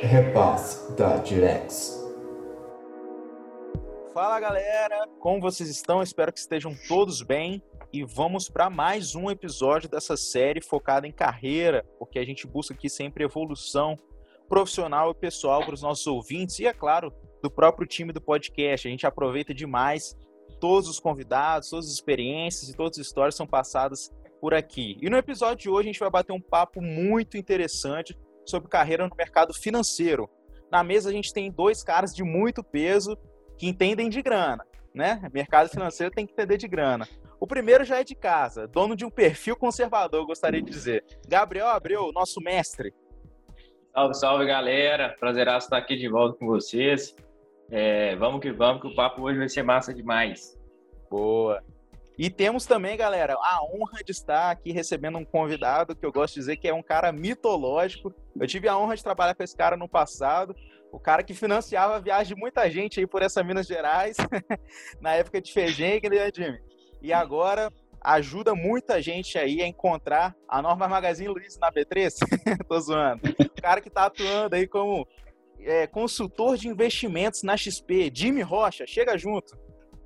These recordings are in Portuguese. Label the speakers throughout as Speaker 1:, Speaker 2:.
Speaker 1: Repasse da Direx.
Speaker 2: Fala galera, como vocês estão? Espero que estejam todos bem e vamos para mais um episódio dessa série focada em carreira, porque a gente busca aqui sempre evolução profissional e pessoal para os nossos ouvintes e, é claro, do próprio time do podcast. A gente aproveita demais todos os convidados, todas as experiências e todas as histórias são passadas por aqui. E no episódio de hoje a gente vai bater um papo muito interessante sobre carreira no mercado financeiro. Na mesa a gente tem dois caras de muito peso que entendem de grana, né? Mercado financeiro tem que entender de grana. O primeiro já é de casa, dono de um perfil conservador, gostaria de dizer. Gabriel Abreu, nosso mestre.
Speaker 3: Salve, salve, galera. Prazeraço estar aqui de volta com vocês. É, vamos que vamos, que o papo hoje vai ser massa demais.
Speaker 2: Boa. E temos também, galera, a honra de estar aqui recebendo um convidado que eu gosto de dizer que é um cara mitológico. Eu tive a honra de trabalhar com esse cara no passado, o cara que financiava a viagem de muita gente aí por essa Minas Gerais, na época de Feijão, né, Jimmy? E agora ajuda muita gente aí a encontrar a Norma Magazine Luiza na B3. Tô zoando. O cara que tá atuando aí como é, consultor de investimentos na XP, Jimmy Rocha, chega junto.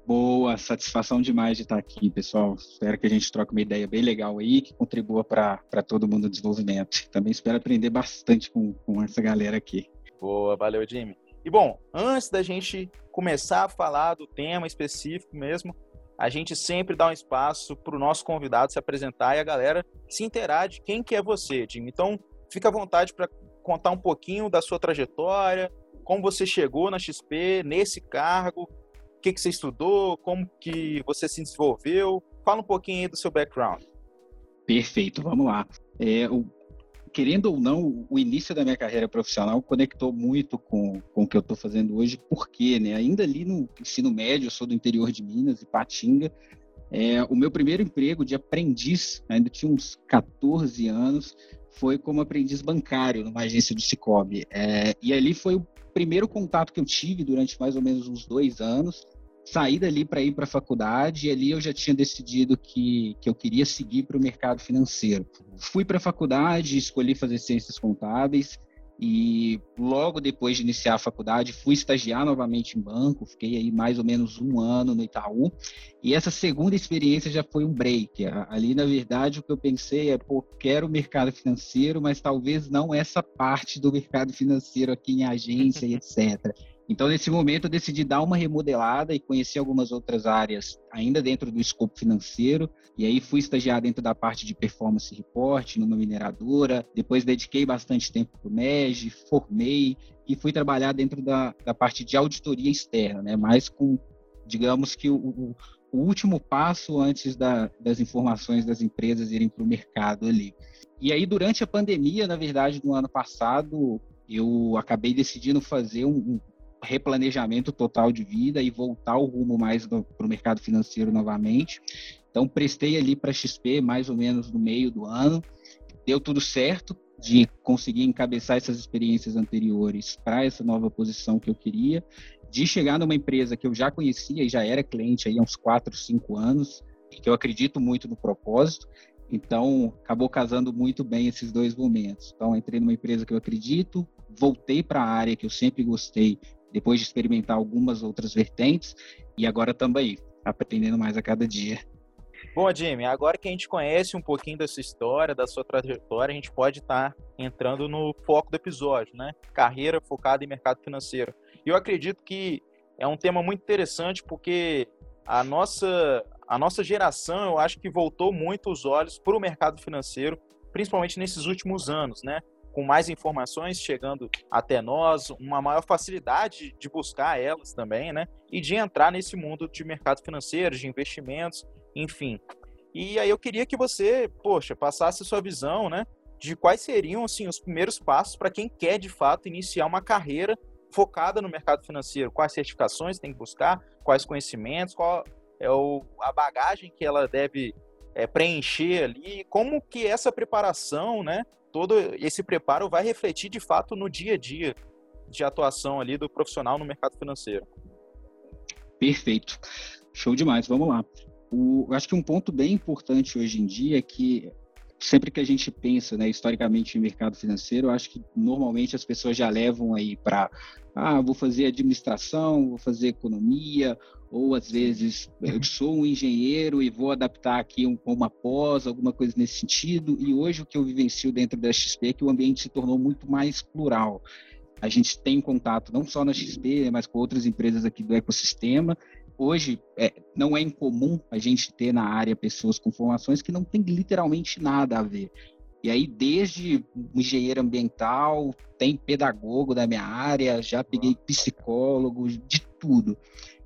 Speaker 4: Boa, satisfação demais de estar aqui, pessoal. Espero que a gente troque uma ideia bem legal aí, que contribua para todo mundo no desenvolvimento. Também espero aprender bastante com, com essa galera aqui.
Speaker 2: Boa, valeu, Jimmy. E bom, antes da gente começar a falar do tema específico mesmo, a gente sempre dá um espaço para o nosso convidado se apresentar e a galera se inteirar de quem que é você, Jimmy. Então, fica à vontade para contar um pouquinho da sua trajetória, como você chegou na XP, nesse cargo, que, que você estudou, como que você se desenvolveu. Fala um pouquinho aí do seu background.
Speaker 4: Perfeito, vamos lá. É, o, querendo ou não, o início da minha carreira profissional conectou muito com, com o que eu estou fazendo hoje, porque né, ainda ali no ensino médio, eu sou do interior de Minas, Ipatinga, é, o meu primeiro emprego de aprendiz, ainda tinha uns 14 anos, foi como aprendiz bancário numa agência do Cicobi. É, e ali foi o primeiro contato que eu tive durante mais ou menos uns dois anos saí dali para ir para a faculdade e ali eu já tinha decidido que, que eu queria seguir para o mercado financeiro. Fui para a faculdade, escolhi fazer ciências contábeis e logo depois de iniciar a faculdade fui estagiar novamente em banco, fiquei aí mais ou menos um ano no Itaú e essa segunda experiência já foi um break. Ali na verdade o que eu pensei é, pô, quero o mercado financeiro, mas talvez não essa parte do mercado financeiro aqui em agência e etc. Então, nesse momento, eu decidi dar uma remodelada e conhecer algumas outras áreas ainda dentro do escopo financeiro. E aí fui estagiar dentro da parte de performance report numa mineradora. Depois dediquei bastante tempo para o MEG, formei e fui trabalhar dentro da, da parte de auditoria externa, né? mais com, digamos que, o, o último passo antes da, das informações das empresas irem para o mercado ali. E aí, durante a pandemia, na verdade, no ano passado, eu acabei decidindo fazer um, replanejamento total de vida e voltar o rumo mais para o mercado financeiro novamente. Então, prestei ali para XP mais ou menos no meio do ano. Deu tudo certo de conseguir encabeçar essas experiências anteriores para essa nova posição que eu queria, de chegar numa empresa que eu já conhecia e já era cliente aí há uns 4, 5 anos, que eu acredito muito no propósito. Então, acabou casando muito bem esses dois momentos. Então, entrei numa empresa que eu acredito, voltei para a área que eu sempre gostei, depois de experimentar algumas outras vertentes, e agora também aprendendo mais a cada dia.
Speaker 2: Bom, Jimmy, agora que a gente conhece um pouquinho da sua história, da sua trajetória, a gente pode estar tá entrando no foco do episódio, né? Carreira focada em mercado financeiro. E eu acredito que é um tema muito interessante porque a nossa, a nossa geração, eu acho que voltou muito os olhos para o mercado financeiro, principalmente nesses últimos anos, né? Com mais informações chegando até nós, uma maior facilidade de buscar elas também, né? E de entrar nesse mundo de mercado financeiro, de investimentos, enfim. E aí eu queria que você, poxa, passasse sua visão, né? De quais seriam, assim, os primeiros passos para quem quer, de fato, iniciar uma carreira focada no mercado financeiro. Quais certificações tem que buscar, quais conhecimentos, qual é o, a bagagem que ela deve é, preencher ali, como que essa preparação, né, todo esse preparo vai refletir de fato no dia a dia de atuação ali do profissional no mercado financeiro.
Speaker 4: Perfeito. Show demais, vamos lá. O, acho que um ponto bem importante hoje em dia é que sempre que a gente pensa, né, historicamente em mercado financeiro, acho que normalmente as pessoas já levam aí para, ah, vou fazer administração, vou fazer economia, ou às vezes eu sou um engenheiro e vou adaptar aqui um, uma pós, alguma coisa nesse sentido. E hoje o que eu vivencio dentro da XP é que o ambiente se tornou muito mais plural. A gente tem contato não só na XP, mas com outras empresas aqui do ecossistema. Hoje é, não é incomum a gente ter na área pessoas com formações que não tem literalmente nada a ver. E aí, desde engenheiro ambiental, tem pedagogo da minha área, já peguei psicólogo, de tudo.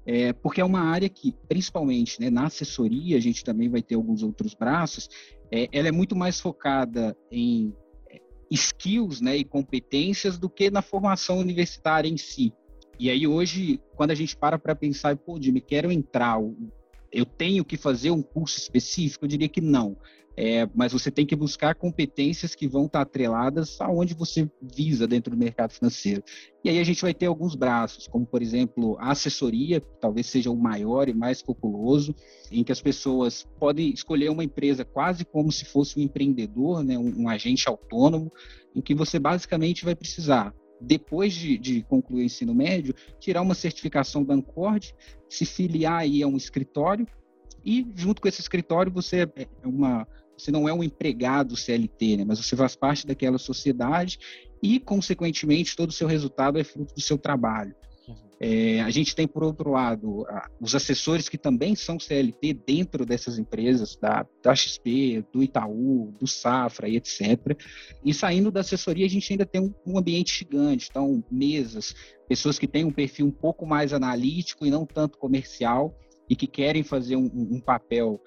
Speaker 4: É, porque é uma área que, principalmente né, na assessoria, a gente também vai ter alguns outros braços, é, ela é muito mais focada em é, skills né, e competências do que na formação universitária em si. E aí hoje, quando a gente para para pensar, pô, Jimmy, quero entrar, eu tenho que fazer um curso específico? Eu diria que não. É, mas você tem que buscar competências que vão estar atreladas aonde você visa dentro do mercado financeiro. E aí a gente vai ter alguns braços, como por exemplo a assessoria, que talvez seja o maior e mais populoso, em que as pessoas podem escolher uma empresa quase como se fosse um empreendedor, né, um, um agente autônomo, em que você basicamente vai precisar depois de, de, concluir o ensino médio, tirar uma certificação da Ancord, se filiar aí a um escritório e junto com esse escritório você é uma você não é um empregado CLT, né? mas você faz parte daquela sociedade e, consequentemente, todo o seu resultado é fruto do seu trabalho. Uhum. É, a gente tem, por outro lado, os assessores que também são CLT dentro dessas empresas, da, da XP, do Itaú, do Safra e etc. E saindo da assessoria, a gente ainda tem um, um ambiente gigante, então, mesas, pessoas que têm um perfil um pouco mais analítico e não tanto comercial e que querem fazer um, um papel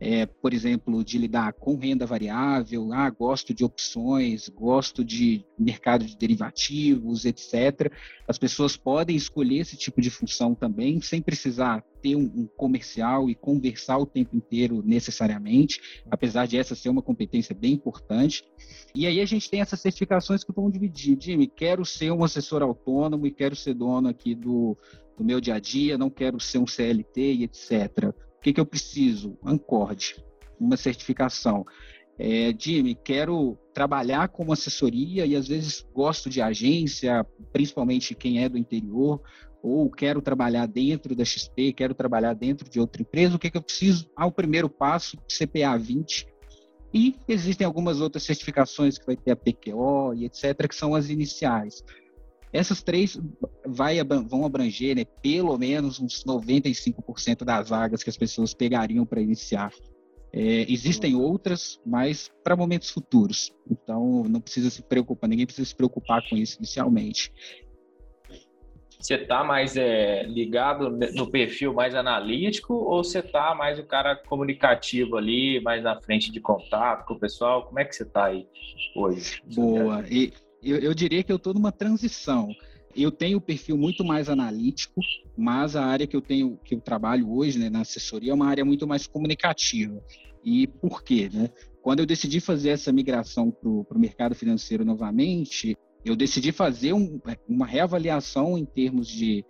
Speaker 4: é, por exemplo, de lidar com renda variável, ah, gosto de opções, gosto de mercado de derivativos, etc. As pessoas podem escolher esse tipo de função também, sem precisar ter um, um comercial e conversar o tempo inteiro necessariamente, apesar de essa ser uma competência bem importante. E aí a gente tem essas certificações que vão dividir. Jimmy, quero ser um assessor autônomo e quero ser dono aqui do, do meu dia a dia, não quero ser um CLT e etc que, que eu preciso? Ancord, uma certificação. É, Jimmy, quero trabalhar como assessoria e às vezes gosto de agência, principalmente quem é do interior, ou quero trabalhar dentro da XP, quero trabalhar dentro de outra empresa, o que, que eu preciso? Ah, o primeiro passo, CPA 20. E existem algumas outras certificações que vai ter a PQO e etc., que são as iniciais. Essas três vai, vão abranger né, pelo menos uns 95% das vagas que as pessoas pegariam para iniciar. É, existem outras, mas para momentos futuros. Então, não precisa se preocupar, ninguém precisa se preocupar com isso inicialmente.
Speaker 3: Você está mais é, ligado no perfil mais analítico ou você está mais o cara comunicativo ali, mais na frente de contato com o pessoal? Como é que você está aí hoje?
Speaker 4: Boa. E eu, eu diria que eu estou numa transição. Eu tenho o perfil muito mais analítico, mas a área que eu tenho, que eu trabalho hoje né, na assessoria é uma área muito mais comunicativa. E por quê? Né? Quando eu decidi fazer essa migração para o mercado financeiro novamente, eu decidi fazer um, uma reavaliação em termos de,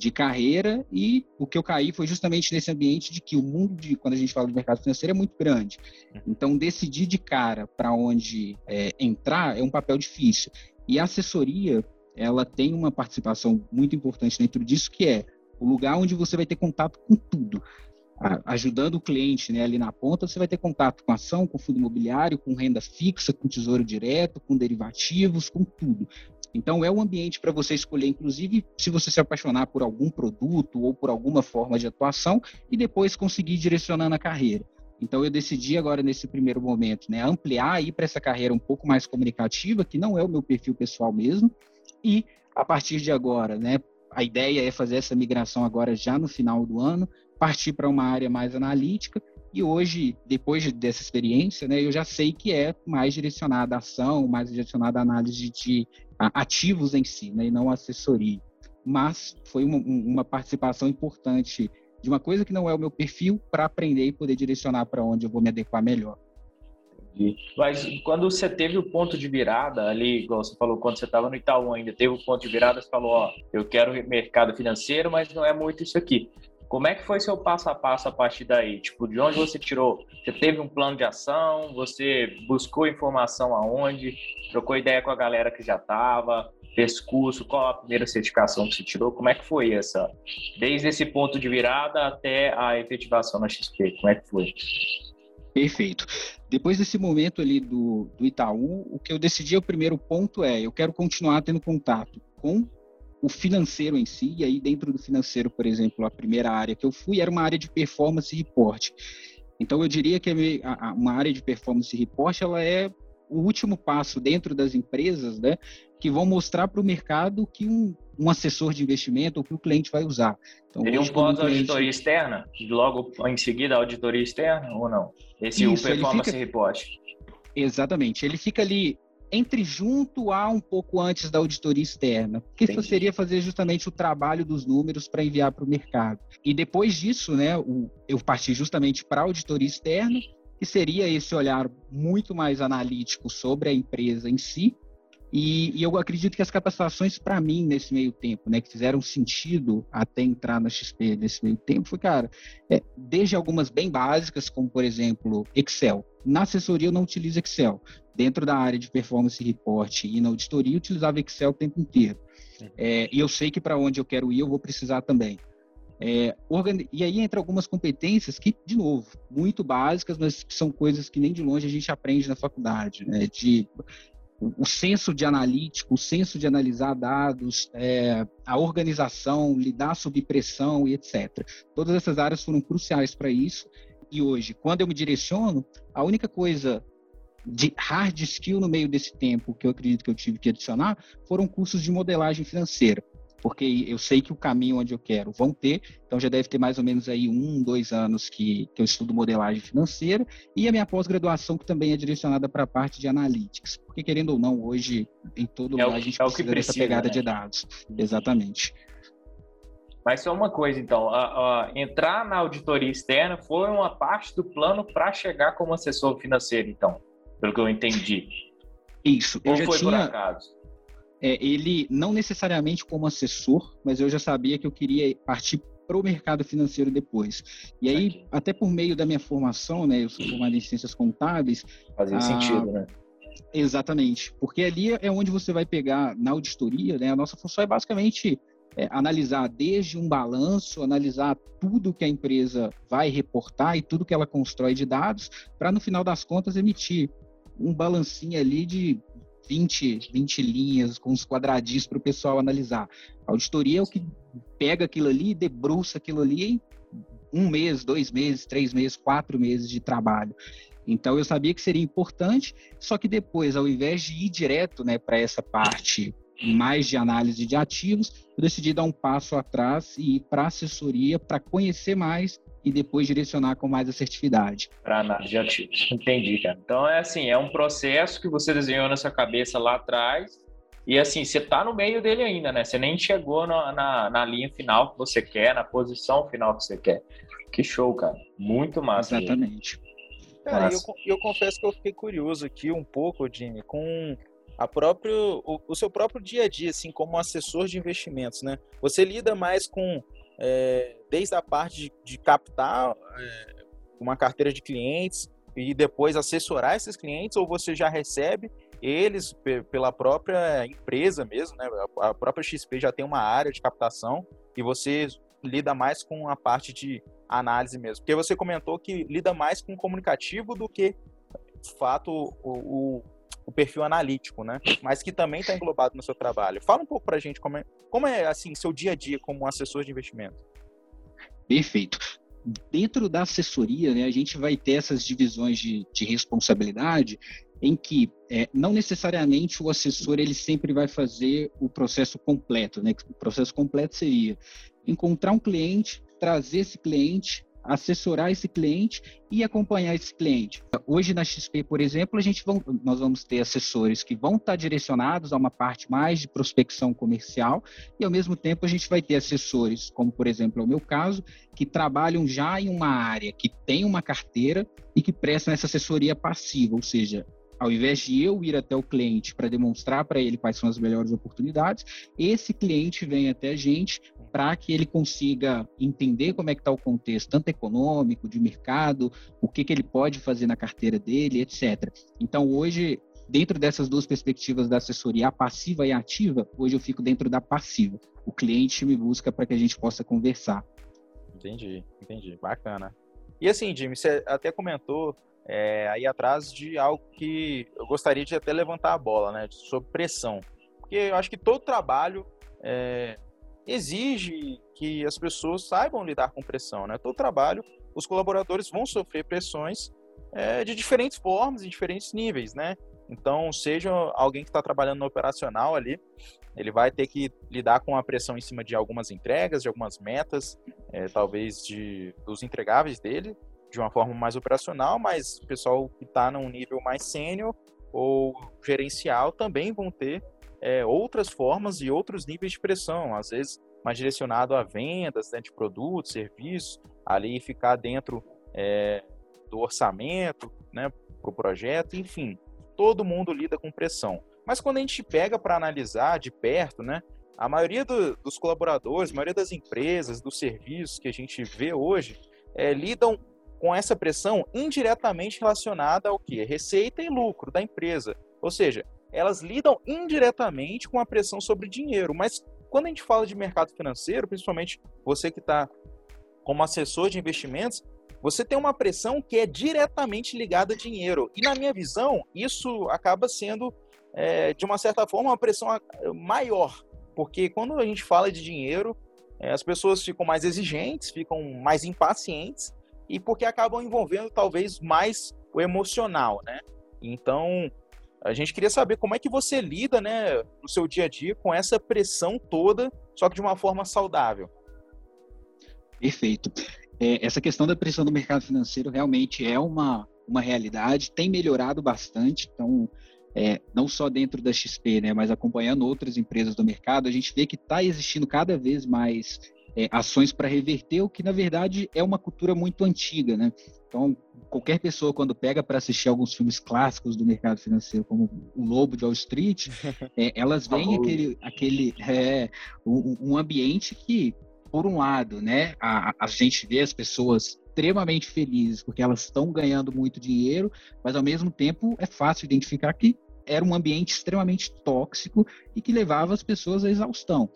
Speaker 4: de carreira e o que eu caí foi justamente nesse ambiente de que o mundo de quando a gente fala de mercado financeiro é muito grande. Uhum. Então decidir de cara para onde é, entrar é um papel difícil. E a assessoria ela tem uma participação muito importante dentro disso que é o lugar onde você vai ter contato com tudo. ajudando o cliente né, ali na ponta, você vai ter contato com ação, com fundo imobiliário, com renda fixa, com tesouro direto, com derivativos, com tudo. Então, é um ambiente para você escolher, inclusive, se você se apaixonar por algum produto ou por alguma forma de atuação e depois conseguir direcionando a carreira. Então, eu decidi agora, nesse primeiro momento, né, ampliar aí para essa carreira um pouco mais comunicativa, que não é o meu perfil pessoal mesmo, e a partir de agora, né, a ideia é fazer essa migração agora já no final do ano, partir para uma área mais analítica e hoje, depois dessa experiência, né, eu já sei que é mais direcionada à ação, mais direcionada à análise de ativos em si, né, e não assessoria. Mas foi uma, uma participação importante de uma coisa que não é o meu perfil para aprender e poder direcionar para onde eu vou me adequar melhor.
Speaker 3: Mas quando você teve o ponto de virada ali, igual você falou, quando você estava no Itaú ainda, teve o ponto de virada, você falou, ó, eu quero mercado financeiro, mas não é muito isso aqui Como é que foi seu passo a passo a partir daí? Tipo, de onde você tirou? Você teve um plano de ação? Você buscou informação aonde? Trocou ideia com a galera que já estava? Fez curso? Qual a primeira certificação que você tirou? Como é que foi essa? Desde esse ponto de virada até a efetivação na XP, como é que foi?
Speaker 4: Perfeito. Depois desse momento ali do, do Itaú, o que eu decidi, o primeiro ponto é, eu quero continuar tendo contato com o financeiro em si, e aí dentro do financeiro, por exemplo, a primeira área que eu fui era uma área de performance e report. Então eu diria que uma área de performance e report, ela é o último passo dentro das empresas, né, que vão mostrar para o mercado que um, um, assessor de investimento ou que o cliente vai usar.
Speaker 3: Então, Teria um pós-auditoria cliente... externa? Logo em seguida, auditoria externa ou não? Esse Isso, o performance fica... report.
Speaker 4: Exatamente. Ele fica ali entre junto a um pouco antes da auditoria externa, que Entendi. seria fazer justamente o trabalho dos números para enviar para o mercado. E depois disso, né, o, eu parti justamente para a auditoria externa, que seria esse olhar muito mais analítico sobre a empresa em si, e, e, eu acredito que as capacitações, para mim, nesse meio tempo, né, que fizeram sentido até entrar na XP nesse meio tempo, foi, cara, é, desde algumas bem básicas, como, por exemplo, Excel. Na assessoria, eu não utilizo Excel. Dentro da área de performance report e na auditoria, eu utilizava Excel o tempo inteiro. É, e eu sei que para onde eu quero ir, eu vou precisar também. É, e aí entra algumas competências que, de novo, muito básicas, mas são coisas que nem de longe a gente aprende na faculdade, né? De o senso de analítico, o senso de analisar dados, é, a organização, lidar sob pressão e etc. Todas essas áreas foram cruciais para isso. E hoje, quando eu me direciono, a única coisa de hard skill no meio desse tempo que eu acredito que eu tive que adicionar foram cursos de modelagem financeira porque eu sei que o caminho onde eu quero vão ter, então já deve ter mais ou menos aí um, dois anos que, que eu estudo modelagem financeira, e a minha pós-graduação que também é direcionada para a parte de analytics, porque querendo ou não, hoje em todo é lugar a gente é precisa, precisa dessa pegada né? de dados. Exatamente.
Speaker 3: Mas só uma coisa, então, a, a, entrar na auditoria externa foi uma parte do plano para chegar como assessor financeiro, então, pelo que eu entendi.
Speaker 4: Isso.
Speaker 3: Ou foi tinha... por acaso?
Speaker 4: É, ele não necessariamente como assessor, mas eu já sabia que eu queria partir para o mercado financeiro depois. E aí, Aqui. até por meio da minha formação, né, eu sou formado em ciências contábeis.
Speaker 3: Fazia ah, sentido, né?
Speaker 4: Exatamente, porque ali é onde você vai pegar na auditoria, né? A nossa função é basicamente é, analisar desde um balanço, analisar tudo que a empresa vai reportar e tudo que ela constrói de dados, para no final das contas emitir um balancinho ali de 20, 20 linhas com os quadradinhos para o pessoal analisar. A auditoria é o que pega aquilo ali, debruça aquilo ali um mês, dois meses, três meses, quatro meses de trabalho. Então eu sabia que seria importante, só que depois, ao invés de ir direto né, para essa parte mais de análise de ativos, eu decidi dar um passo atrás e ir para assessoria para conhecer mais e depois direcionar com mais assertividade.
Speaker 3: Para análise de ativos. Entendi, cara. Então é assim, é um processo que você desenhou na sua cabeça lá atrás e assim, você está no meio dele ainda, né? Você nem chegou na, na, na, linha final que você quer, na posição final que você quer. Que show, cara. Muito massa.
Speaker 4: Exatamente.
Speaker 2: Cara, eu, eu confesso que eu fiquei curioso aqui um pouco, Jimmy, com a próprio, o, o, seu próprio dia a dia, assim, como assessor de investimentos, né? Você lida mais com é, desde a parte de, de captar é, uma carteira de clientes e depois assessorar esses clientes, ou você já recebe eles pela própria empresa mesmo, né? A própria XP já tem uma área de captação e você lida mais com a parte de análise mesmo. Porque você comentou que lida mais com comunicativo do que, de fato, o, o o perfil analítico, né? Mas que também está englobado no seu trabalho. Fala um pouco para a gente como é, como é assim seu dia a dia como assessor de investimento.
Speaker 4: Perfeito. Dentro da assessoria, né, a gente vai ter essas divisões de, de responsabilidade em que é, não necessariamente o assessor ele sempre vai fazer o processo completo, né? O processo completo seria encontrar um cliente, trazer esse cliente assessorar esse cliente e acompanhar esse cliente. Hoje na XP, por exemplo, a gente vão, nós vamos ter assessores que vão estar direcionados a uma parte mais de prospecção comercial e ao mesmo tempo a gente vai ter assessores, como por exemplo é o meu caso, que trabalham já em uma área que tem uma carteira e que prestam essa assessoria passiva, ou seja, ao invés de eu ir até o cliente para demonstrar para ele quais são as melhores oportunidades, esse cliente vem até a gente para que ele consiga entender como é que está o contexto, tanto econômico, de mercado, o que, que ele pode fazer na carteira dele, etc. Então, hoje, dentro dessas duas perspectivas da assessoria, a passiva e a ativa, hoje eu fico dentro da passiva. O cliente me busca para que a gente possa conversar.
Speaker 2: Entendi, entendi. Bacana. E assim, Jimmy, você até comentou é, aí atrás de algo que eu gostaria de até levantar a bola, né? Sobre pressão. Porque eu acho que todo trabalho é, exige que as pessoas saibam lidar com pressão, né? Todo trabalho, os colaboradores vão sofrer pressões é, de diferentes formas, em diferentes níveis, né? Então, seja alguém que está trabalhando no operacional ali, ele vai ter que lidar com a pressão em cima de algumas entregas, de algumas metas, é, talvez de, dos entregáveis dele, de uma forma mais operacional, mas o pessoal que está num nível mais sênior ou gerencial também vão ter é, outras formas e outros níveis de pressão, às vezes mais direcionado a vendas né, de produtos, serviços, ali ficar dentro é, do orçamento né, para o projeto, enfim, todo mundo lida com pressão. Mas quando a gente pega para analisar de perto, né, a maioria do, dos colaboradores, a maioria das empresas, dos serviços que a gente vê hoje, é, lidam com essa pressão indiretamente relacionada ao que? Receita e lucro da empresa. Ou seja, elas lidam indiretamente com a pressão sobre dinheiro. Mas quando a gente fala de mercado financeiro, principalmente você que está como assessor de investimentos, você tem uma pressão que é diretamente ligada a dinheiro. E na minha visão, isso acaba sendo, é, de uma certa forma, uma pressão maior. Porque quando a gente fala de dinheiro, é, as pessoas ficam mais exigentes, ficam mais impacientes, e porque acabam envolvendo talvez mais o emocional, né? Então, a gente queria saber como é que você lida, né, no seu dia a dia com essa pressão toda, só que de uma forma saudável.
Speaker 4: Perfeito. É, essa questão da pressão do mercado financeiro realmente é uma, uma realidade, tem melhorado bastante, então, é, não só dentro da XP, né, mas acompanhando outras empresas do mercado, a gente vê que está existindo cada vez mais é, ações para reverter o que, na verdade, é uma cultura muito antiga, né? Então, qualquer pessoa, quando pega para assistir alguns filmes clássicos do mercado financeiro, como O Lobo de Wall Street, é, elas veem aquele, aquele é, um, um, ambiente que, por um lado, né, a, a gente vê as pessoas extremamente felizes porque elas estão ganhando muito dinheiro, mas ao mesmo tempo é fácil identificar que era um ambiente extremamente tóxico e que levava as pessoas à exaustão.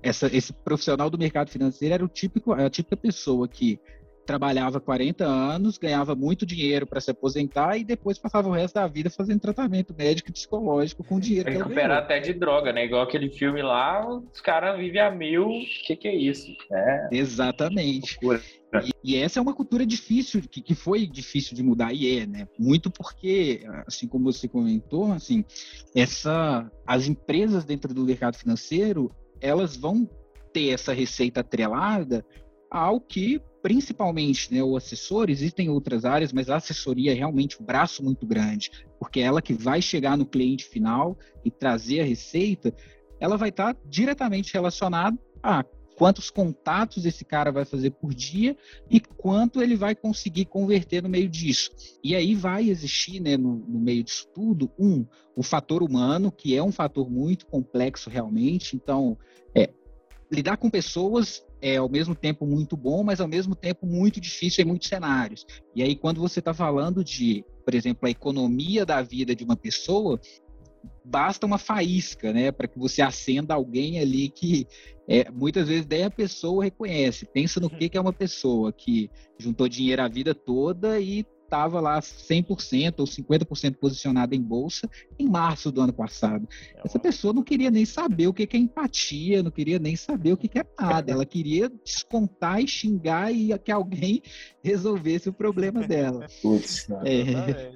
Speaker 4: Essa, esse profissional do mercado financeiro era o típico, a típica pessoa que trabalhava 40 anos, ganhava muito dinheiro para se aposentar e depois passava o resto da vida fazendo tratamento médico e psicológico com dinheiro.
Speaker 3: Recuperar até de droga, né? Igual aquele filme lá, os caras vivem a mil. O que, que é isso? É...
Speaker 4: Exatamente. E, e, essa é uma cultura difícil, que, que foi difícil de mudar, e é, né? Muito porque, assim como você comentou, assim, essa, as empresas dentro do mercado financeiro, elas vão ter essa receita atrelada ao que principalmente né, o assessor, existem outras áreas, mas a assessoria é realmente um braço muito grande, porque é ela que vai chegar no cliente final e trazer a receita, ela vai estar diretamente relacionada a quantos contatos esse cara vai fazer por dia e quanto ele vai conseguir converter no meio disso. E aí vai existir, né, no, no meio disso tudo, um, o fator humano, que é um fator muito complexo realmente. Então, é, lidar com pessoas é ao mesmo tempo muito bom, mas ao mesmo tempo muito difícil em muitos cenários. E aí, quando você está falando de, por exemplo, a economia da vida de uma pessoa, basta uma faísca, né, para que você acenda alguém ali que é, muitas vezes daí a pessoa reconhece. Pensa no que, que é uma pessoa que juntou dinheiro a vida toda e estava lá 100% ou 50% posicionada em bolsa em março do ano passado. É Essa pessoa não queria nem saber o que é empatia, não queria nem saber o que é nada. Ela queria descontar e xingar e que alguém resolvesse o problema dela. Putz, é,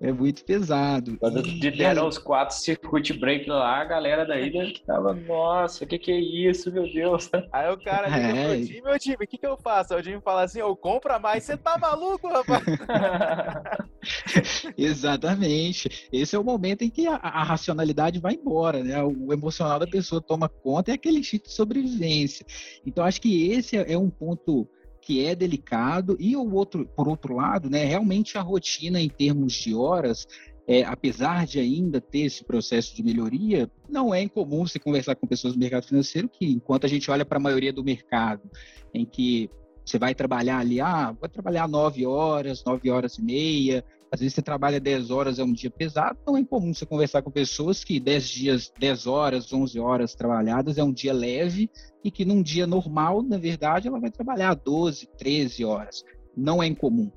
Speaker 4: é, muito pesado.
Speaker 3: Quando e, deram os quatro circuit break lá, a galera daí tava, nossa, o que, que é isso, meu Deus?
Speaker 2: Aí o cara liga é. pro time, meu time, o que, que eu faço? Aí o time fala assim, eu compra mais, você tá maluco, rapaz?
Speaker 4: Exatamente. Esse é o momento em que a, a, racionalidade vai embora, né? O emocional da pessoa toma conta, é aquele instinto de sobrevivência. Então, acho que esse é, é um ponto que é delicado e o outro, por outro lado, né, realmente a rotina em termos de horas é, apesar de ainda ter esse processo de melhoria, não é incomum você conversar com pessoas do mercado financeiro que, enquanto a gente olha para a maioria do mercado, em que você vai trabalhar ali, ah, vai trabalhar nove horas, nove horas e meia, às vezes você trabalha 10 horas, é um dia pesado, não é incomum você conversar com pessoas que 10 dias, 10 horas, 11 horas trabalhadas é um dia leve e que num dia normal, na verdade, ela vai trabalhar 12, 13 horas. Não é incomum.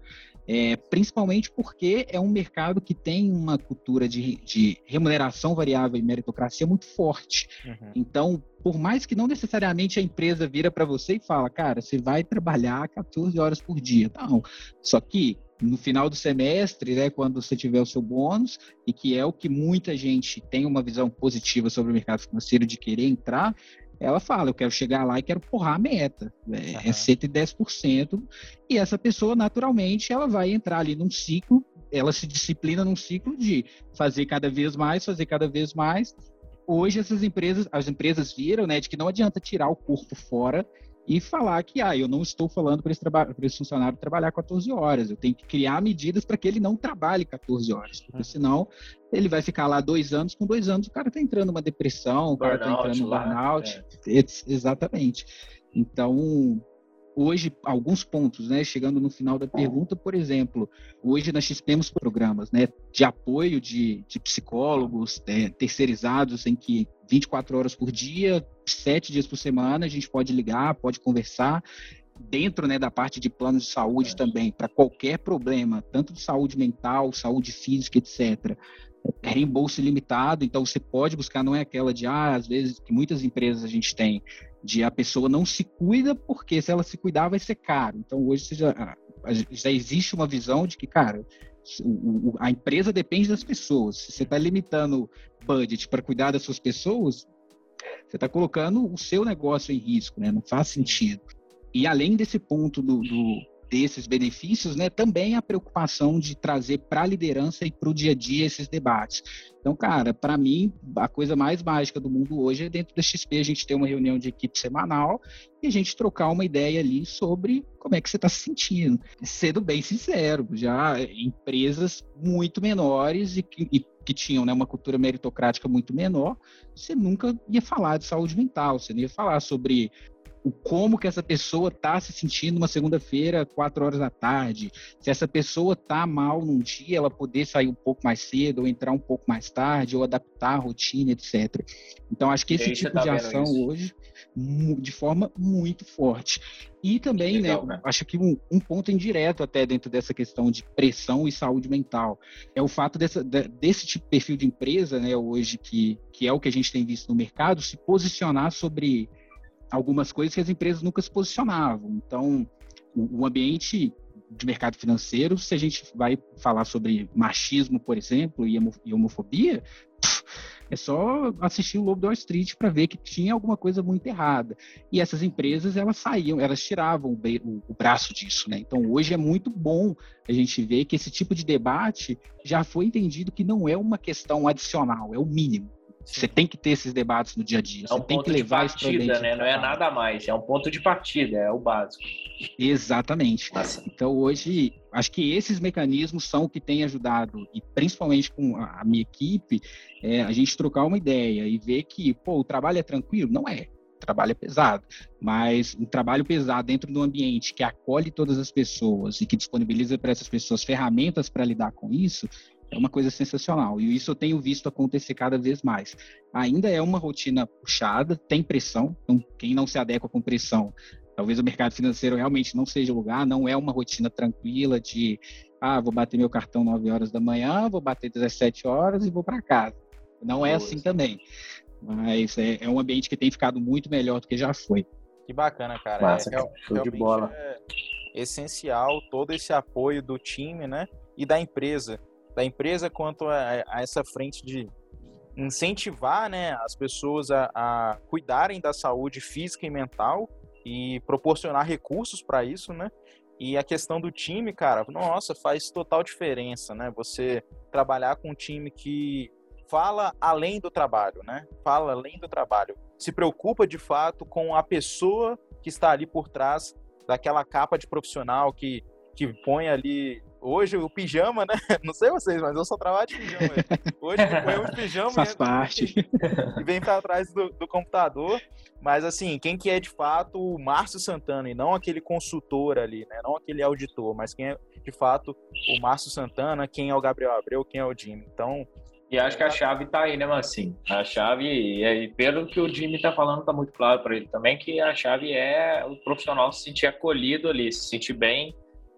Speaker 4: É, principalmente porque é um mercado que tem uma cultura de, de remuneração variável e meritocracia muito forte. Uhum. Então, por mais que não necessariamente a empresa vira para você e fala, cara, você vai trabalhar 14 horas por dia. Não. Só que no final do semestre, né, quando você tiver o seu bônus, e que é o que muita gente tem uma visão positiva sobre o mercado financeiro de querer entrar, ela fala, eu quero chegar lá e quero porrar a meta, né? uhum. é 110%, e essa pessoa, naturalmente, ela vai entrar ali num ciclo, ela se disciplina num ciclo de fazer cada vez mais, fazer cada vez mais. Hoje, essas empresas, as empresas viram, né, de que não adianta tirar o corpo fora e falar que, ah, eu não estou falando para esse, esse, funcionário trabalhar 14 horas, eu tenho que criar medidas para que ele não trabalhe 14 horas, porque uhum. senão ele vai ficar lá dois anos, com dois anos o cara está entrando numa depressão, o cara está entrando no burnout, é. exatamente. Então, hoje alguns pontos, né? Chegando no final da pergunta, por exemplo, hoje nós temos programas, né, de apoio de, de psicólogos é, terceirizados em que 24 horas por dia, sete dias por semana, a gente pode ligar, pode conversar dentro né, da parte de planos de saúde também, para qualquer problema, tanto de saúde mental, saúde física, etc. É reembolso ilimitado, então você pode buscar, não é aquela de, ah, às vezes, que muitas empresas a gente tem, de a pessoa não se cuida porque se ela se cuidar vai ser caro. Então hoje já, já existe uma visão de que, cara, a empresa depende das pessoas. Se você está limitando budget para cuidar das suas pessoas, você está colocando o seu negócio em risco, né? Não faz sentido. E além desse ponto do, do desses benefícios, né, também a preocupação de trazer para a liderança e para o dia a dia esses debates. Então, cara, para mim, a coisa mais mágica do mundo hoje é dentro da XP a gente ter uma reunião de equipe semanal e a gente trocar uma ideia ali sobre como é que você está se sentindo. Sendo bem sincero, já empresas muito menores e que, e que tinham né, uma cultura meritocrática muito menor, você nunca ia falar de saúde mental, você não ia falar sobre o como que essa pessoa está se sentindo uma segunda-feira, quatro horas da tarde. Se essa pessoa está mal num dia, ela poder sair um pouco mais cedo, ou entrar um pouco mais tarde, ou adaptar a rotina, etc. Então, acho que esse tipo tá de ação isso. hoje, de forma muito forte. E também, né, Legal, né, né, acho que um, um, ponto indireto até dentro dessa questão de pressão e saúde mental é o fato dessa, desse tipo de perfil de empresa, né, hoje, que, que é o que a gente tem visto no mercado, se posicionar sobre algumas coisas que as empresas nunca se posicionavam. Então, o, o ambiente de mercado financeiro, se a gente vai falar sobre machismo, por exemplo, e homofobia, é só assistir o Lobo do Wall Street para ver que tinha alguma coisa muito errada. E essas empresas, elas saíam, elas tiravam o, o, braço disso, né? Então, hoje é muito bom a gente ver que esse tipo de debate já foi entendido que não é uma questão adicional, é o mínimo. Você tem que ter esses debates no dia a dia. É um você tem que levar
Speaker 3: de partida, isso né? Não é nada mais. É um ponto de partida, é o básico.
Speaker 4: Exatamente. Nossa. Então hoje acho que esses mecanismos são o que tem ajudado e principalmente com a minha equipe é, a gente trocar uma ideia e ver que pô o trabalho é tranquilo. Não é. O trabalho é pesado, mas um trabalho pesado dentro de um ambiente que acolhe todas as pessoas e que disponibiliza para essas pessoas ferramentas para lidar com isso, é uma coisa sensacional. E isso eu tenho visto acontecer cada vez mais. Ainda é uma rotina puxada, tem pressão. Então, quem não se adequa com pressão, talvez o mercado financeiro realmente não seja o lugar. Não é uma rotina tranquila de, ah, vou bater meu cartão 9 horas da manhã, vou bater 17 horas e vou para casa. Não é assim também. Mas é, é, um ambiente que tem ficado muito melhor do que já foi.
Speaker 2: Que bacana, cara. Massa, é, show de bola. É essencial todo esse apoio do time, né? E da empresa da empresa quanto a, a essa frente de incentivar né, as pessoas a, a, cuidarem da saúde física e mental e proporcionar recursos para isso, né? E a questão do time, cara, nossa, faz total diferença, né? Você trabalhar com um time que fala além do trabalho, né? Fala além do trabalho. Se preocupa de fato com a pessoa que está ali por trás daquela capa de profissional que, que põe ali hoje o pijama, né? Não sei vocês, mas eu só trabalho de pijama. Hoje eu ponho um pijama
Speaker 4: Faz parte.
Speaker 2: e vem para trás do, do, computador. Mas assim, quem que é de fato o Márcio Santana e não aquele consultor ali, né? Não aquele auditor, mas quem é de fato o Márcio Santana, quem é o Gabriel Abreu, quem é o Jimmy. Então,
Speaker 3: e acho que a chave tá aí, né, Massim? A chave, e pelo que o Jimmy tá falando, tá muito claro para ele também, que a chave é o profissional se sentir acolhido ali, se sentir bem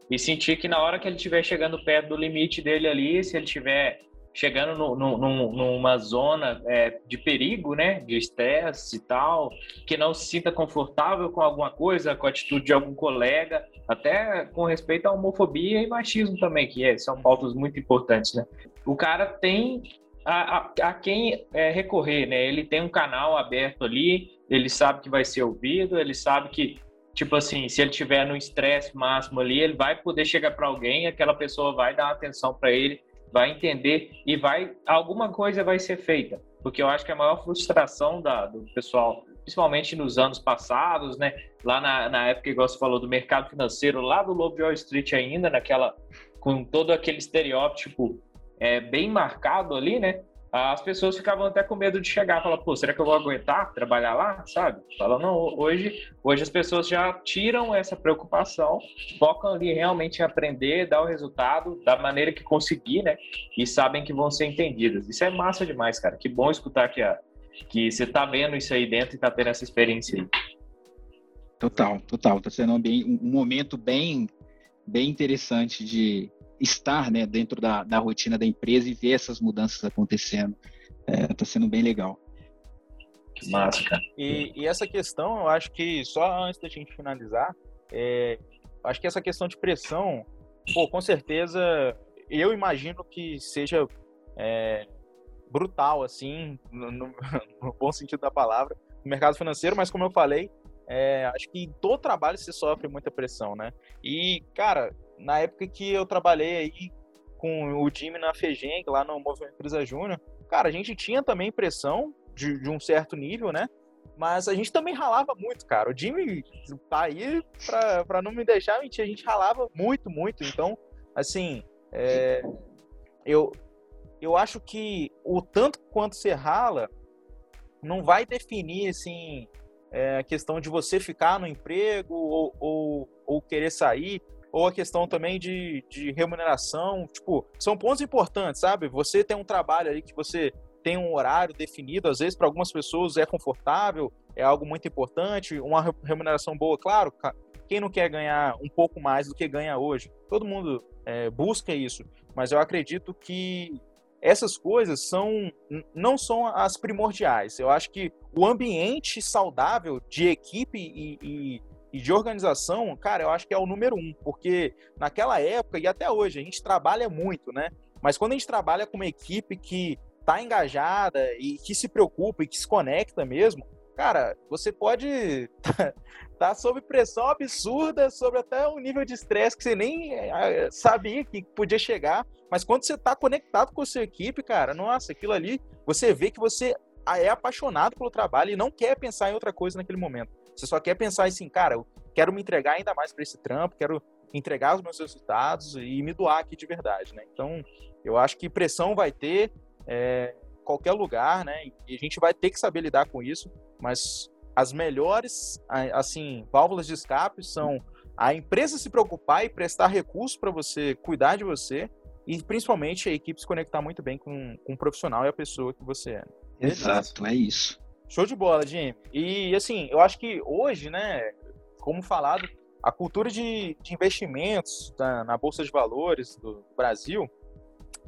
Speaker 3: e sentir que na hora que ele estiver chegando perto do limite dele ali, se ele estiver chegando no, no, numa zona é, de perigo, né, de estresse e tal, que não se sinta confortável com alguma coisa, com a atitude de algum colega, até com respeito à homofobia e machismo também, que é, são pautas muito importantes, né? O cara tem a, a, a quem é, recorrer, né? Ele tem um canal aberto ali, ele sabe que vai ser ouvido, ele sabe que tipo assim, se ele tiver no estresse máximo ali, ele vai poder chegar para alguém, aquela pessoa vai dar atenção para ele, vai entender e vai alguma coisa vai ser feita, porque eu acho que a maior frustração da, do pessoal, principalmente nos anos passados, né, lá na, na época igual você falou do mercado financeiro, lá do Lobo de Wall Street ainda, naquela com todo aquele estereótipo é, bem marcado ali, né? As pessoas ficavam até com medo de chegar, falar, pô, será que eu vou aguentar trabalhar lá, sabe? Fala, não, hoje, hoje as pessoas já tiram essa preocupação, focam ali realmente em aprender, dar o resultado da maneira que conseguir, né? E sabem que vão ser entendidas. Isso é massa demais, cara. Que bom escutar que, a, que você tá vendo isso aí dentro e tá tendo essa experiência aí.
Speaker 4: Total, total. Tá sendo um, um momento bem, bem interessante de, estar né, dentro da, da rotina da empresa e ver essas mudanças acontecendo. Está é, tá sendo bem legal.
Speaker 3: Que massa, cara.
Speaker 2: E, e, essa questão, eu acho que só antes da gente finalizar, é, acho que essa questão de pressão, pô, com certeza, eu imagino que seja é, brutal, assim, no, no, no, bom sentido da palavra, no mercado financeiro, mas como eu falei, é, acho que em todo trabalho se sofre muita pressão, né? E, cara, na época que eu trabalhei aí com o Jimmy na FEGEM, lá no Movimento Empresa Júnior, cara, a gente tinha também pressão de, de, um certo nível, né? Mas a gente também ralava muito, cara. O Jimmy tá aí pra, pra não me deixar mentir, a gente ralava muito, muito. Então, assim, é, eu, eu acho que o tanto quanto você rala não vai definir, assim, é, a questão de você ficar no emprego ou, ou, ou querer sair ou a questão também de, de remuneração, tipo, são pontos importantes, sabe? Você tem um trabalho ali que você tem um horário definido, às vezes para algumas pessoas é confortável, é algo muito importante, uma remuneração boa, claro, quem não quer ganhar um pouco mais do que ganha hoje? Todo mundo é, busca isso, mas eu acredito que essas coisas são não são as primordiais. Eu acho que o ambiente saudável de equipe e, e e de organização, cara, eu acho que é o número um, porque naquela época e até hoje a gente trabalha muito, né? Mas quando a gente trabalha com uma equipe que tá engajada e que se preocupa e que se conecta mesmo, cara, você pode tá sob pressão absurda, sobre até um nível de estresse que você nem eh, sabia que podia chegar, mas quando você tá conectado com a sua equipe, cara, nossa, aquilo ali, você vê que você é apaixonado pelo trabalho e não quer pensar em outra coisa naquele momento. Você só quer pensar assim, cara, eu quero me entregar ainda mais para esse trampo, quero entregar os meus resultados e me doar aqui de verdade, né? Então, eu acho que pressão vai ter é, qualquer lugar, né? E a gente vai ter que saber lidar com isso, mas as melhores, assim, válvulas de escape são a empresa se preocupar e prestar recursos para você cuidar de você e principalmente a equipe se conectar muito bem com, com o profissional e a pessoa que você é.
Speaker 4: Exato, é isso.
Speaker 2: Show de bola, Jim. E assim, eu acho que hoje, né, como falado, a cultura de, de investimentos na, na, Bolsa de Valores do Brasil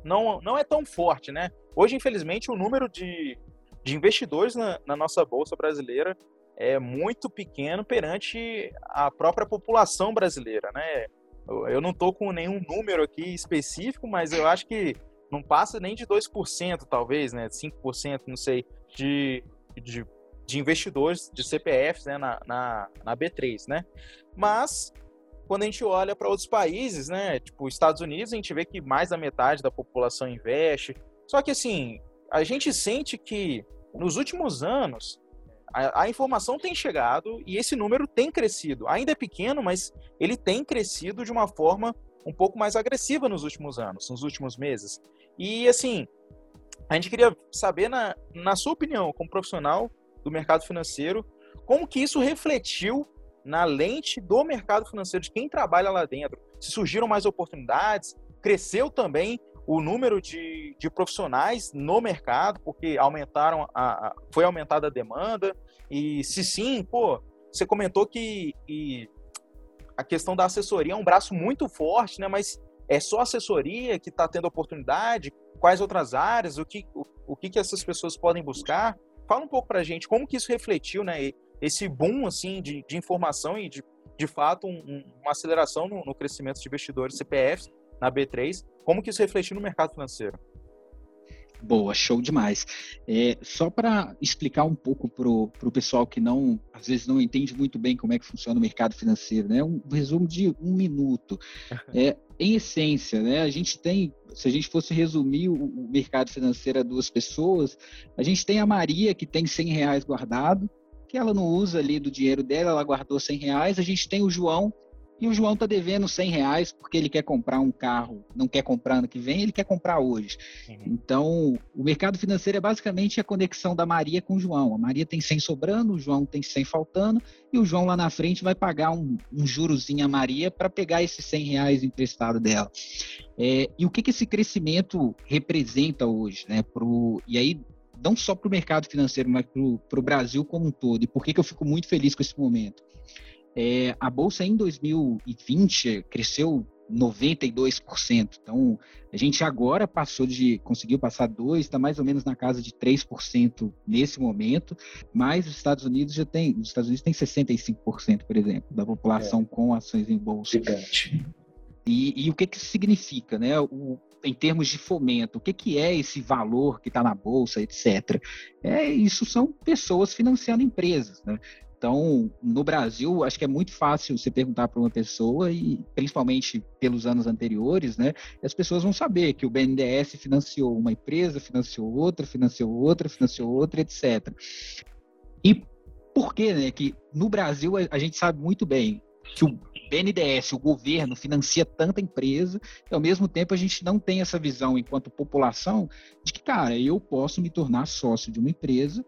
Speaker 2: não, não é tão forte, né? Hoje, infelizmente, o número de, de investidores na, na nossa Bolsa brasileira é muito pequeno perante a própria população brasileira, né? Eu não estou com nenhum número aqui específico, mas eu acho que não passa nem de 2%, talvez, né? 5%, não sei, de, de, de investidores, de CPFs né, na, na, na B3, né? Mas quando a gente olha para outros países, né, tipo Estados Unidos, a gente vê que mais da metade da população investe. Só que assim, a gente sente que nos últimos anos a, a, informação tem chegado e esse número tem crescido. Ainda é pequeno, mas ele tem crescido de uma forma um pouco mais agressiva nos últimos anos, nos últimos meses. E assim, a gente queria saber, na, na sua opinião, como profissional do mercado financeiro, como que isso refletiu na lente do mercado financeiro, de quem trabalha lá dentro. Se surgiram mais oportunidades, cresceu também o número de, de profissionais no mercado, porque aumentaram a, a, foi aumentada a demanda, e se sim, pô, você comentou que, que a questão da assessoria é um braço muito forte, né? Mas é só assessoria que está tendo oportunidade? Quais outras áreas? O que, o, o que, que essas pessoas podem buscar? Fala um pouco para a gente como que isso refletiu, né? Esse boom assim de, de informação e de, de fato um, uma aceleração no, no crescimento de investidores CPFs na B3. Como que isso refletiu no mercado financeiro?
Speaker 4: Boa, show demais. É, só para explicar um pouco para o pessoal que não, às vezes não entende muito bem como é que funciona o mercado financeiro, né? Um resumo de um minuto. É, em essência, né? A gente tem, se a gente fosse resumir o, o mercado financeiro a duas pessoas, a gente tem a Maria que tem 100 reais guardado, que ela não usa ali do dinheiro dela, ela guardou 100 reais. A gente tem o João e o João está devendo 100 reais porque ele quer comprar um carro, não quer comprar ano que vem, ele quer comprar hoje. Uhum. Então, o mercado financeiro é basicamente a conexão da Maria com o João. A Maria tem 100 sobrando, o João tem 100 faltando, e o João lá na frente vai pagar um, um jurozinho a Maria para pegar esses 100 reais emprestado dela. É, e o que, que esse crescimento representa hoje? Né, pro, e aí, não só para o mercado financeiro, mas para o Brasil como um todo. E por que, que eu fico muito feliz com esse momento? É, a bolsa em 2020 cresceu 92%. Então, a gente agora passou de, conseguiu passar 2, está mais ou menos na casa de 3% nesse momento, mas os Estados Unidos já tem, os Estados Unidos tem 65%, por exemplo, da população é. com ações em bolsa. Gigante. E, e, o que, que isso significa, né? O, em termos de fomento, o que, que é esse valor que está na bolsa, etc. É, isso são pessoas financiando empresas. Né? Então, no Brasil, acho que é muito fácil você perguntar para uma pessoa, e principalmente pelos anos anteriores, né? As pessoas vão saber que o BNDES financiou uma empresa, financiou outra, financiou outra, financiou outra, etc. E por que, né? Que no Brasil a gente sabe muito bem que o BNDES, o governo, financia tanta empresa, e ao mesmo tempo a gente não tem essa visão enquanto população de que, cara, eu posso me tornar sócio de uma empresa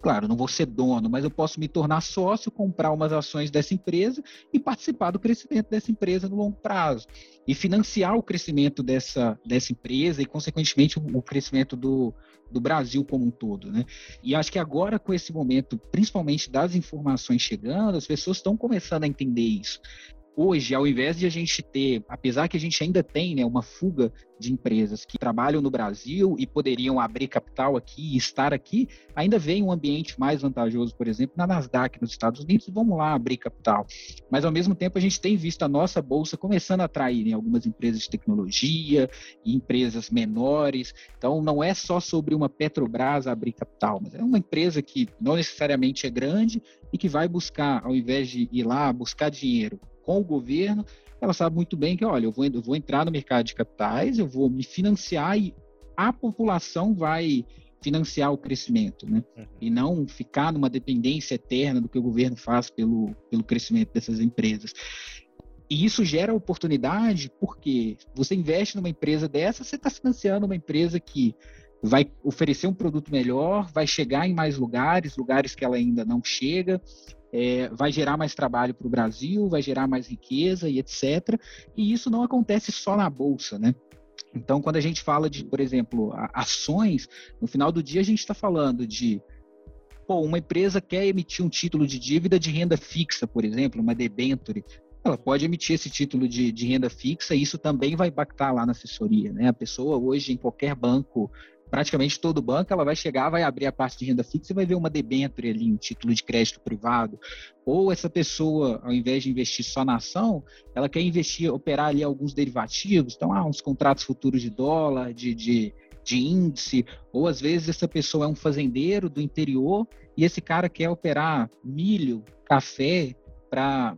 Speaker 4: Claro, não vou ser dono, mas eu posso me tornar sócio, comprar umas ações dessa empresa e participar do crescimento dessa empresa no longo prazo. E financiar o crescimento dessa, dessa empresa e, consequentemente, o crescimento do, do Brasil como um todo. Né? E acho que agora, com esse momento, principalmente das informações chegando, as pessoas estão começando a entender isso hoje, ao invés de a gente ter, apesar que a gente ainda tem né, uma fuga de empresas que trabalham no Brasil e poderiam abrir capital aqui e estar aqui, ainda vem um ambiente mais vantajoso, por exemplo, na Nasdaq nos Estados Unidos, vamos lá abrir capital. Mas, ao mesmo tempo, a gente tem visto a nossa bolsa começando a atrair né, algumas empresas de tecnologia e empresas menores. Então, não é só sobre uma Petrobras abrir capital, mas é uma empresa que não necessariamente é grande e que vai buscar, ao invés de ir lá buscar dinheiro com o governo, ela sabe muito bem que, olha, eu vou, eu vou entrar no mercado de capitais, eu vou me financiar e a população vai financiar o crescimento, né? Uhum. E não ficar numa dependência eterna do que o governo faz pelo, pelo crescimento dessas empresas. E isso gera oportunidade porque você investe numa empresa dessa, você está financiando uma empresa que vai oferecer um produto melhor, vai chegar em mais lugares, lugares que ela ainda não chega, é, vai gerar mais trabalho para o Brasil, vai gerar mais riqueza e etc. E isso não acontece só na bolsa, né? Então, quando a gente fala de, por exemplo, ações, no final do dia a gente está falando de pô, uma empresa quer emitir um título de dívida de renda fixa, por exemplo, uma debenture. Ela pode emitir esse título de, de renda fixa e isso também vai impactar lá na assessoria. Né? A pessoa hoje, em qualquer banco praticamente todo banco, ela vai chegar, vai abrir a parte de renda fixa e vai ver uma debênture ali, um título de crédito privado. Ou essa pessoa, ao invés de investir só na ação, ela quer investir, operar ali alguns derivativos, então, ah, uns contratos futuros de dólar, de, de, de índice, ou às vezes essa pessoa é um fazendeiro do interior e esse cara quer operar milho, café, para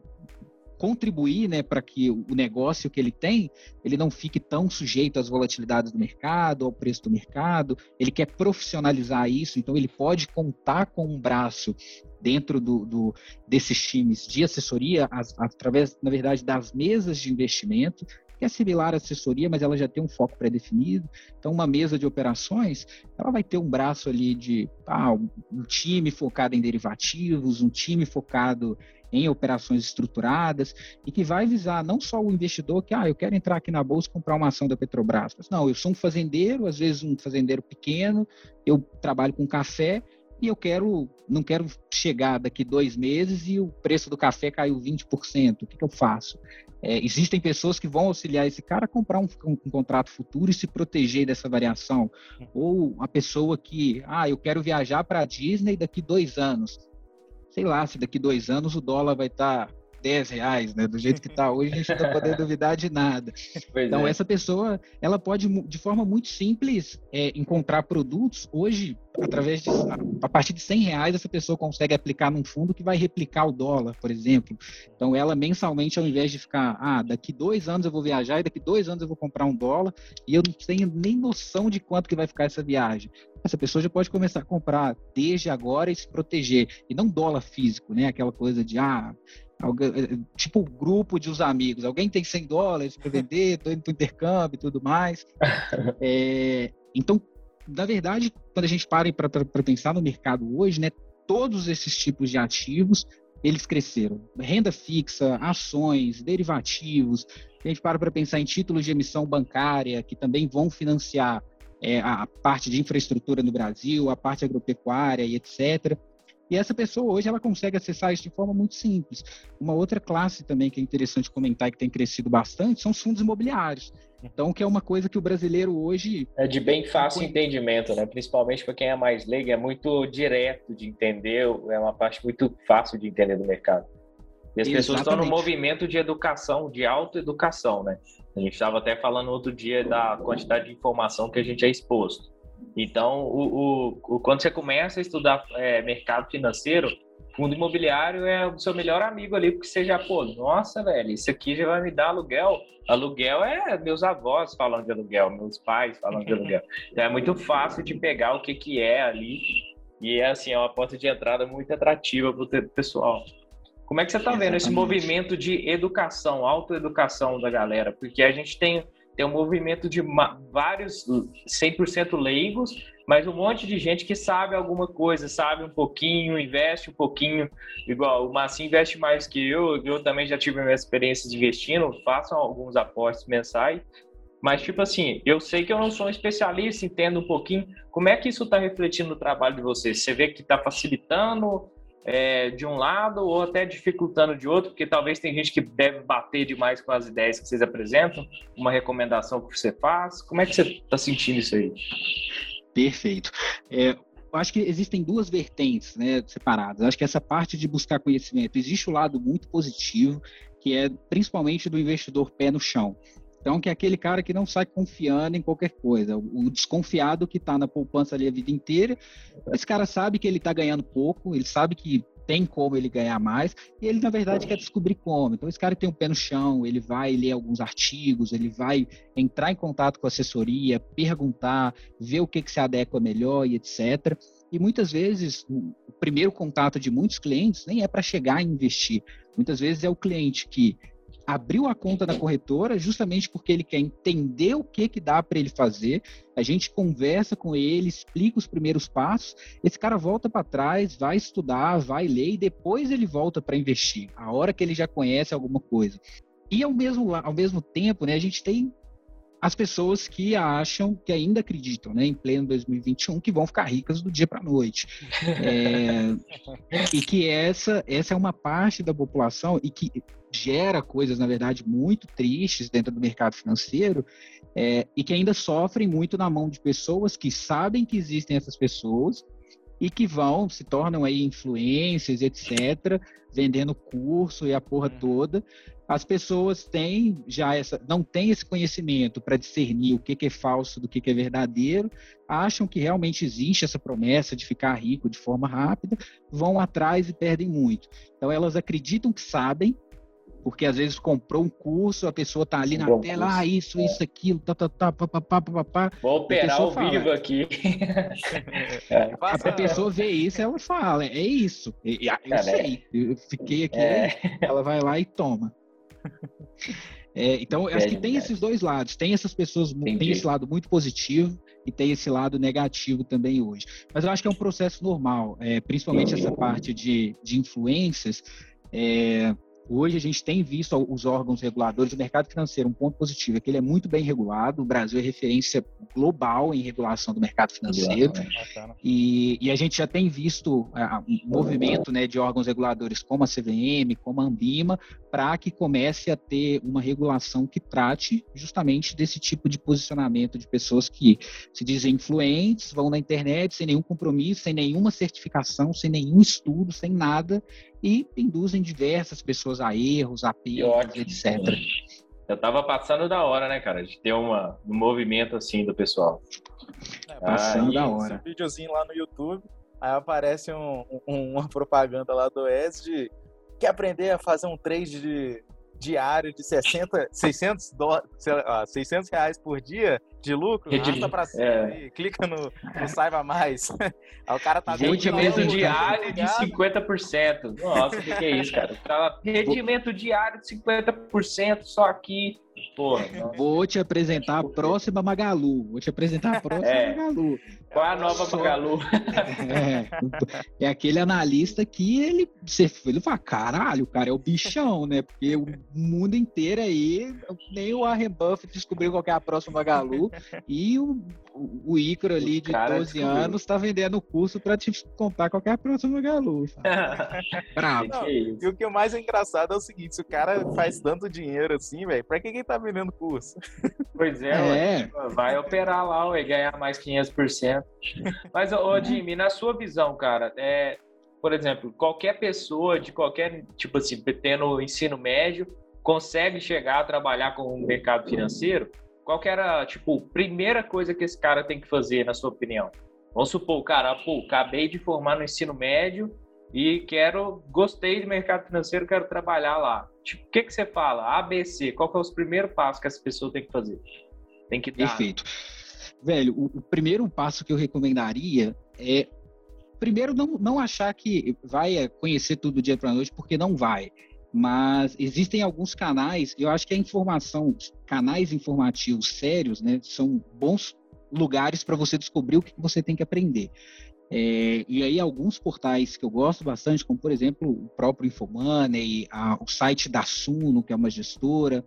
Speaker 4: contribuir né, para que o negócio que ele tem ele não fique tão sujeito às volatilidades do mercado, ao preço do mercado. Ele quer profissionalizar isso, então ele pode contar com um braço dentro do, do desses times de assessoria, as, através, na verdade, das mesas de investimento, que é similar à assessoria, mas ela já tem um foco pré-definido. Então, uma mesa de operações, ela vai ter um braço ali de ah, um time focado em derivativos, um time focado em operações estruturadas e que vai visar não só o investidor que, ah, eu quero entrar aqui na bolsa e comprar uma ação da Petrobras. Mas, não, eu sou um fazendeiro, às vezes um fazendeiro pequeno, eu trabalho com café e eu quero, não quero chegar daqui dois meses e o preço do café caiu 20%. O que, que eu faço? É, existem pessoas que vão auxiliar esse cara a comprar um, um, um, contrato futuro e se proteger dessa variação. Ou a pessoa que, ah, eu quero viajar para a Disney daqui dois anos. Sei lá, se daqui dois anos o dólar vai estar tá 10 reais, né? Do jeito que está hoje, a gente não está podendo duvidar de nada. Pois então, é. essa pessoa, ela pode, de forma muito simples, é, encontrar produtos. Hoje, através de, a partir de 100 reais, essa pessoa consegue aplicar num fundo que vai replicar o dólar, por exemplo. Então, ela mensalmente, ao invés de ficar, ah, daqui dois anos eu vou viajar e daqui dois anos eu vou comprar um dólar e eu não tenho nem noção de quanto que vai ficar essa viagem essa pessoa já pode começar a comprar desde agora e se proteger. E não dólar físico, né? Aquela coisa de, ah, eh, tipo grupo de os amigos. Alguém tem 100 dólares para vender, estou indo para o intercâmbio e tudo mais. É, então, na verdade, quando a gente para para pensar no mercado hoje, né, todos esses tipos de ativos eles cresceram. Renda fixa, ações, derivativos. A gente para para pensar em títulos de emissão bancária que também vão financiar é, a parte de infraestrutura no Brasil, a parte agropecuária e etc. E essa pessoa hoje ela consegue acessar isso de forma muito simples. Uma outra classe também que é interessante comentar e que tem crescido bastante são os fundos imobiliários. Então, que é uma coisa que o brasileiro hoje.
Speaker 3: É de bem fácil entendimento, né? Principalmente para quem é mais leigo, é muito direto de entender, é uma parte muito fácil de entender do mercado. E as Exatamente. pessoas estão no movimento de educação, de autoeducação, né? A gente estava até falando outro dia da quantidade de informação que a gente é exposto. Então, o, o, o quando você começa a estudar é, mercado financeiro, fundo imobiliário é o seu melhor amigo ali, porque você já, pô, nossa, velho, isso aqui já vai me dar aluguel. Aluguel é meus avós falando de aluguel, meus pais falando de aluguel. Então é muito fácil de pegar o que, que é ali. E é assim, é uma porta de entrada muito atrativa para o pessoal. Como é que você está vendo esse movimento de educação, autoeducação da galera? Porque a gente tem, tem um movimento de vários 100% leigos, mas um monte de gente que sabe alguma coisa, sabe um pouquinho, investe um pouquinho. Igual o Massim investe mais que eu, eu também já tive minhas experiências investindo, faço alguns aportes mensais. Mas, tipo assim, eu sei que eu não sou um especialista, entendo um pouquinho. Como é que isso está refletindo no trabalho de vocês? Você vê que está facilitando é, de um lado ou até dificultando de outro, porque talvez tem gente que deve bater demais com as ideias que vocês apresentam, uma recomendação que você faz. Como é que você está sentindo isso aí?
Speaker 4: Perfeito. É, eu acho que existem duas vertentes né, separadas. Eu acho que essa parte de buscar conhecimento, existe o um lado muito positivo, que é principalmente do investidor pé no chão. Então, que é aquele cara que não sai confiando em qualquer coisa. O desconfiado que está na poupança ali a vida inteira, esse cara sabe que ele está ganhando pouco, ele sabe que tem como ele ganhar mais, e ele, na verdade, quer descobrir como. Então, esse cara tem um pé no chão, ele vai ler alguns artigos, ele vai entrar em contato com a assessoria, perguntar, ver o que, que se adequa melhor e etc. E muitas vezes, o primeiro contato de muitos clientes nem é para chegar a investir. Muitas vezes é o cliente que abriu a conta da corretora justamente porque ele quer entender o que que dá para ele fazer. A gente conversa com ele, explica os primeiros passos. Esse cara volta para trás, vai estudar, vai ler e depois ele volta para investir. A hora que ele já conhece alguma coisa. E ao mesmo, ao mesmo tempo, né, a gente tem as pessoas que acham, que ainda acreditam, né, em pleno 2021, que vão ficar ricas do dia para a noite. É, e que essa, essa é uma parte da população e que gera coisas, na verdade, muito tristes dentro do mercado financeiro é, e que ainda sofrem muito na mão de pessoas que sabem que existem essas pessoas e que vão, se tornam aí influências, etc., vendendo curso e a porra uhum. toda. As pessoas têm já essa, não têm esse conhecimento para discernir o que, que, é falso do que, que é verdadeiro, acham que realmente existe essa promessa de ficar rico de forma rápida, vão atrás e perdem muito. Então elas acreditam que sabem, porque às vezes comprou um curso, a pessoa tá ali na Bom tela, curso. ah, isso, é. isso, aquilo, tá, tá, tá, pá, pá, pá, pá, pá.
Speaker 3: Vou operar ao fala, vivo aqui.
Speaker 4: é. A, a pessoa vê isso, ela fala, é isso. E, eu é, sei, eu fiquei aqui, é. ela vai lá e toma. É, então, acho que tem esses dois lados. Tem essas pessoas, Entendi. tem esse lado muito positivo e tem esse lado negativo também hoje. Mas eu acho que é um processo normal, é, principalmente essa parte de, de influências. É, Hoje a gente tem visto os órgãos reguladores, o mercado financeiro, um ponto positivo é que ele é muito bem regulado, o Brasil é referência global em regulação do mercado financeiro, e, e, a gente já tem visto um movimento né, de órgãos reguladores como a CVM, como a Ambima, para que comece a ter uma regulação que trate justamente desse tipo de posicionamento de pessoas que se dizem influentes, vão na internet sem nenhum compromisso, sem nenhuma certificação, sem nenhum estudo, sem nada, e induzem diversas pessoas a erros, a perdas, etc.
Speaker 3: Eu tava passando da hora, né, cara, de ter uma, um movimento assim do pessoal.
Speaker 2: É, passando da hora. Um videozinho lá no YouTube, aí aparece um, um, uma propaganda lá do ES de quer aprender a fazer um trade de, diário de 60, 600, do, 600 reais por dia de lucro, arrasta pra cima é. clica no, no Saiba Mais. Aí o cara tá
Speaker 3: Rendimento diário de 50%. Nossa, o que, que, é isso, cara? Rendimento diário de 50% só aqui. Porra,
Speaker 4: Vou te apresentar a próxima Magalu. Vou te apresentar a próxima é. Magalu.
Speaker 3: Qual a nova Só... Magalu?
Speaker 4: É, é aquele analista que ele, você, ele fala, caralho, o cara é o bichão, né? Porque o mundo inteiro aí, nem o Warren Buffett descobriu qual é a próxima Magalu e o, o Icaro ali de 12 descobriu. anos tá vendendo o curso para te contar qual a próxima Magalu.
Speaker 2: Bravo. Não, e o que é mais engraçado é o seguinte, se o cara faz tanto dinheiro assim, velho, pra que quem tá vendendo curso?
Speaker 3: Pois é, é. vai operar lá e ganhar mais 500%. Mas, ô, Jimmy, na sua visão, cara, é, por exemplo, qualquer pessoa de qualquer, tipo assim, tendo ensino médio, consegue chegar a trabalhar com o mercado financeiro? Qual que era, tipo, a primeira coisa que esse cara tem que fazer, na sua opinião? Vamos supor, cara, pô, acabei de formar no ensino médio e quero, gostei do mercado financeiro, quero trabalhar lá. Tipo, o que, que você fala? ABC, qual que é os primeiros passos que essa pessoa tem que fazer? Tem que dar.
Speaker 4: Perfeito. Velho, o, o primeiro passo que eu recomendaria é primeiro não, não achar que vai conhecer tudo do dia para noite, porque não vai. Mas existem alguns canais, eu acho que a informação, canais informativos sérios, né, são bons lugares para você descobrir o que você tem que aprender. É, e aí alguns portais que eu gosto bastante, como por exemplo o próprio Infomoney, a, o site da Suno, que é uma gestora,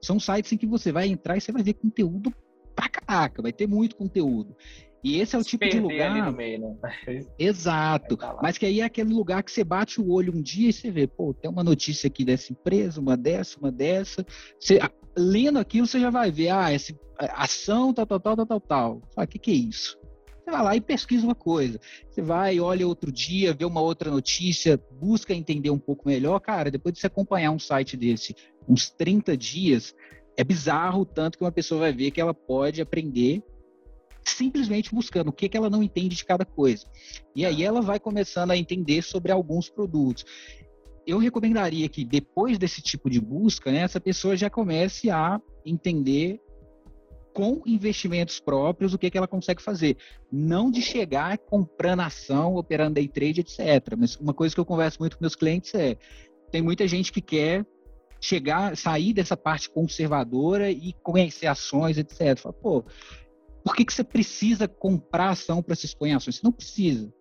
Speaker 4: são sites em que você vai entrar e você vai ver conteúdo pra caraca, vai ter muito conteúdo. E esse é o tipo de lugar. Meio, né? Exato. Tá Mas que aí é aquele lugar que você bate o olho um dia e você vê, pô, tem uma notícia aqui dessa empresa, uma dessa, uma dessa. Você, lendo aquilo, você já vai ver, ah, essa ação, tal, tal, tal, tal, tal, tal. o que, que é isso? Você vai lá e pesquisa uma coisa. Você vai, olha outro dia, vê uma outra notícia, busca entender um pouco melhor. Cara, depois de você acompanhar um site desse uns 30 dias, é bizarro o tanto que uma pessoa vai ver que ela pode aprender simplesmente buscando o que, que ela não entende de cada coisa. E aí ela vai começando a entender sobre alguns produtos. Eu recomendaria que depois desse tipo de busca, né, essa pessoa já comece a entender com investimentos próprios o que, que ela consegue fazer. Não de chegar comprando ação, operando day trade, etc. Mas uma coisa que eu converso muito com meus clientes é: tem muita gente que quer chegar, sair dessa parte conservadora e conhecer ações, etc. Fala, pô, por que, que você precisa comprar ação para se expor em ações? Você não precisa.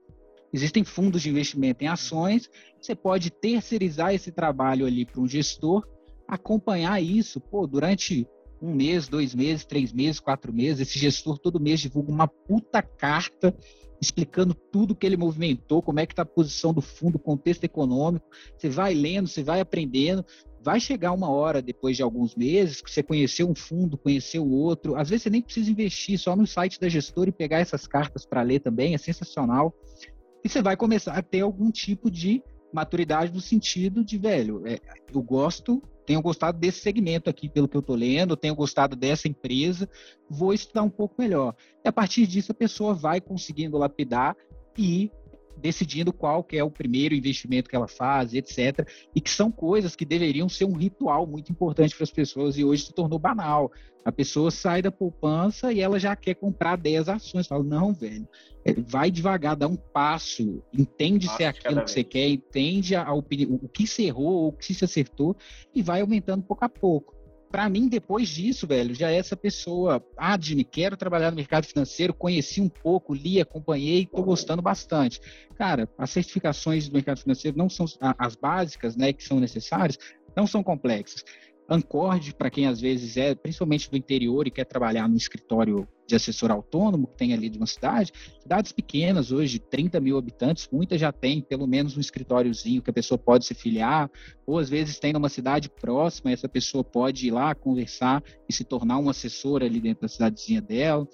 Speaker 4: Existem fundos de investimento em ações, você pode terceirizar esse trabalho ali para um gestor, acompanhar isso, pô, durante um mês, dois meses, três meses, quatro meses. Esse gestor todo mês divulga uma puta carta explicando tudo que ele movimentou, como é que está a posição do fundo, contexto econômico. Você vai lendo, você vai aprendendo. Vai chegar uma hora, depois de alguns meses, que você conheceu um fundo, conheceu o outro. Às vezes você nem precisa investir, só no site da gestora e pegar essas cartas para ler também, é sensacional. E você vai começar a ter algum tipo de maturidade no sentido de, velho, é, eu gosto tenho gostado desse segmento aqui, pelo que eu estou lendo, tenho gostado dessa empresa, vou estudar um pouco melhor. E a partir disso, a pessoa vai conseguindo lapidar e decidindo qual que é o primeiro investimento que ela faz, etc. E que são coisas que deveriam ser um ritual muito importante para as pessoas e hoje se tornou banal. A pessoa sai da poupança e ela já quer comprar 10 ações. Fala, não, velho, é, vai devagar, dá um passo, entende se é aquilo que você quer, entende a, a opinião, o que se errou, o que se acertou e vai aumentando pouco a pouco para mim, depois disso, velho, já é essa pessoa, ah, quero trabalhar no mercado financeiro, conheci um pouco, li, acompanhei, estou gostando bastante. Cara, as certificações do mercado financeiro não são as básicas, né, que são necessárias, não são complexas. Ancorde, para quem às vezes é, principalmente do interior e quer trabalhar no escritório de assessor autônomo que tem ali de uma cidade, cidades pequenas hoje, 30 mil habitantes, muitas já têm pelo menos um escritóriozinho que a pessoa pode se filiar, ou às vezes tem numa cidade próxima, essa pessoa pode ir lá conversar e se tornar um assessor ali dentro da cidadezinha dela.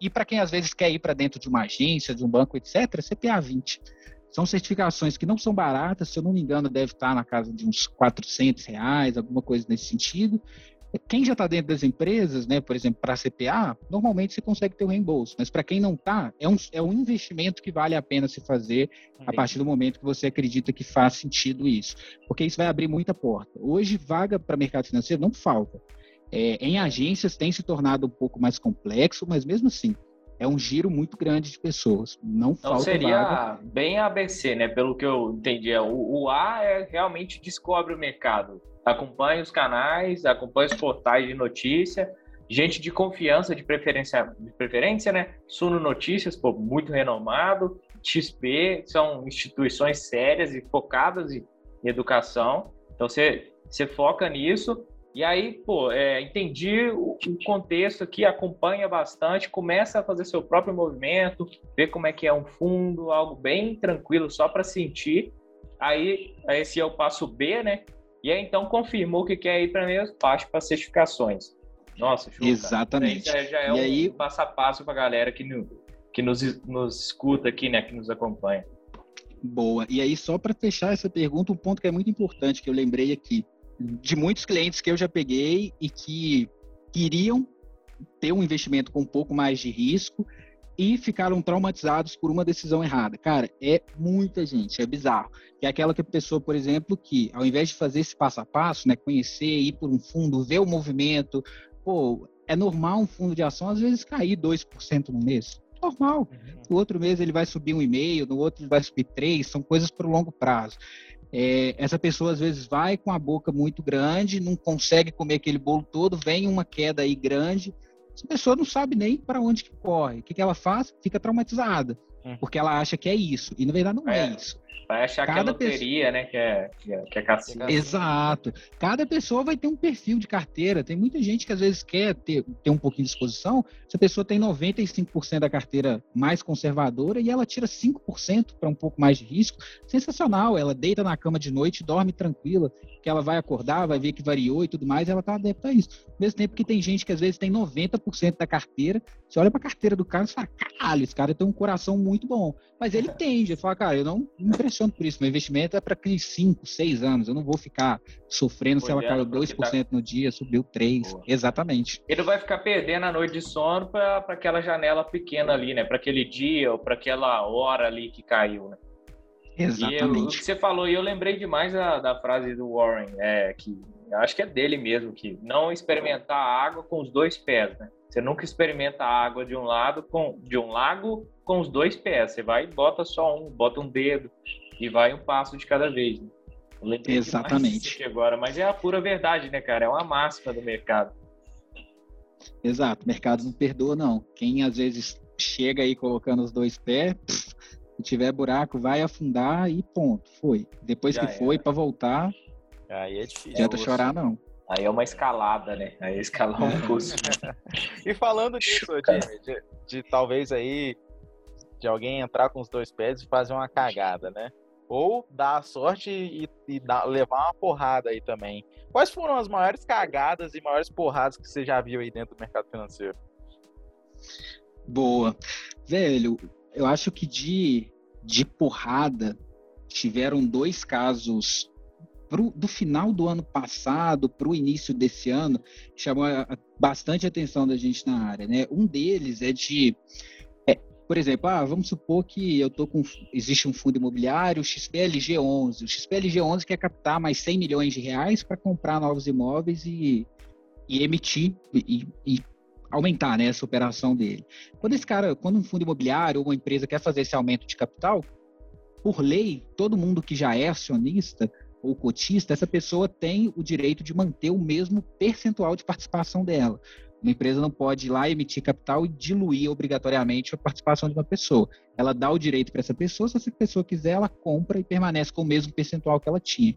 Speaker 4: E para quem às vezes quer ir para dentro de uma agência, de um banco, etc., CPA 20. São certificações que não são baratas, se eu não me engano, deve estar na casa de uns 400 reais, alguma coisa nesse sentido. Quem já está dentro das empresas, né, por exemplo, para a CPA, normalmente você consegue ter o reembolso, mas para quem não está, é um, é um investimento que vale a pena se fazer a partir do momento que você acredita que faz sentido isso, porque isso vai abrir muita porta. Hoje, vaga para mercado financeiro não falta. É, em agências tem se tornado um pouco mais complexo, mas mesmo assim, é um giro muito grande de pessoas. Não então falta
Speaker 3: seria
Speaker 4: vaga.
Speaker 3: bem ABC, né? Pelo que eu entendi. É, o, o A é realmente descobre o mercado. Acompanha os canais, acompanha os portais de notícia, gente de confiança, de preferência, de preferência, né? Suno Notícias, pô, muito renomado. XP são instituições sérias e focadas em educação. Então você, você foca nisso e aí, pô, é, entendi o, o, contexto aqui, acompanha bastante, começa a fazer seu próprio movimento, ver como é que é um fundo, algo bem tranquilo só para sentir. Aí, esse é o passo B, né? E aí, então, confirmou que quer ir para mesmo parte para certificações. Nossa, show,
Speaker 4: Exatamente.
Speaker 3: Já, já é e um aí... passo a passo para a galera que, no, que nos, nos escuta aqui, né? Que nos acompanha.
Speaker 4: Boa. E aí, só para fechar essa pergunta, um ponto que é muito importante que eu lembrei aqui de muitos clientes que eu já peguei e que queriam ter um investimento com um pouco mais de risco e ficaram traumatizados por uma decisão errada. Cara, é muita gente, é bizarro. É aquela que a pessoa, por exemplo, que ao invés de fazer esse passo a passo, né, conhecer, ir por um fundo, ver o movimento, pô, é normal um fundo de ação às vezes cair 2% no mês. Normal. Uhum. No outro mês ele vai subir um e meio, no outro ele vai subir três, são coisas para o longo prazo. É, essa pessoa às vezes vai com a boca muito grande, não consegue comer aquele bolo todo, vem uma queda aí grande, essa pessoa não sabe nem para onde que corre. O que, que ela faz? Fica traumatizada, hum. porque ela acha que é isso, e na verdade não é, é isso.
Speaker 3: Vai achar Cada que é loteria, pessoa... né? Que é, que é, cassino.
Speaker 4: Exato. Cada pessoa vai ter um perfil de carteira. Tem muita gente que às vezes quer ter, ter um pouquinho de exposição. Se a pessoa tem 95% da carteira mais conservadora e ela tira 5% para um pouco mais de risco, sensacional. Ela deita na cama de noite, dorme tranquila, que ela vai acordar, vai ver que variou e tudo mais, ela está adepta a isso. Ao mesmo tempo que tem gente que às vezes tem 90% da carteira, você olha para a carteira do cara e fala, caralho, esse cara tem um coração muito bom. Mas ele tende, ele fala, cara, eu não me impressiono por isso. Meu investimento é para aqueles 5, 6 anos. Eu não vou ficar sofrendo se ela caiu 2% tá... no dia, subiu 3%. Boa. Exatamente.
Speaker 3: Ele vai ficar perdendo a noite de sono para aquela janela pequena ali, né? Para aquele dia ou para aquela hora ali que caiu, né?
Speaker 4: Exatamente.
Speaker 3: E o que você falou, e eu lembrei demais da, da frase do Warren, é, que acho que é dele mesmo, que não experimentar a água com os dois pés, né? Você nunca experimenta a água de um lado com de um lago com os dois pés. Você vai e bota só um, bota um dedo e vai um passo de cada vez. Né?
Speaker 4: Exatamente.
Speaker 3: Agora, mas é a pura verdade, né, cara? É uma máxima do mercado.
Speaker 4: Exato, o mercado não perdoa, não. Quem às vezes chega aí colocando os dois pés, se tiver buraco, vai afundar e ponto, foi. Depois Já que foi, para voltar,
Speaker 2: aí é difícil.
Speaker 4: Não adianta chorar, não.
Speaker 3: Aí é uma escalada, né? Aí é escalar um curso.
Speaker 2: e falando disso, Jimmy, de, de, talvez aí de alguém entrar com os dois pés e fazer uma cagada, né? Ou dar a sorte e, e dar, levar uma porrada aí também. Quais foram as maiores cagadas e maiores porradas que você já viu aí dentro do mercado financeiro?
Speaker 4: Boa. Velho, eu acho que de, de porrada tiveram dois casos pro, do final do ano passado para o início desse ano, chamou bastante atenção da gente na área. Né? Um deles é de. É, por exemplo, ah, vamos supor que eu tô com existe um fundo imobiliário, o XPLG 11. O XPLG 11 quer captar mais 100 milhões de reais para comprar novos imóveis e, e emitir e, e, aumentar né, essa operação dele. Quando esse cara, quando um fundo imobiliário ou uma empresa quer fazer esse aumento de capital, por lei, todo mundo que já é acionista ou cotista, essa pessoa tem o direito de manter o mesmo percentual de participação dela. Uma empresa não pode ir lá emitir capital e diluir obrigatoriamente a participação de uma pessoa. Ela dá o direito para essa pessoa, se essa pessoa quiser, ela compra e permanece com o mesmo percentual que ela tinha.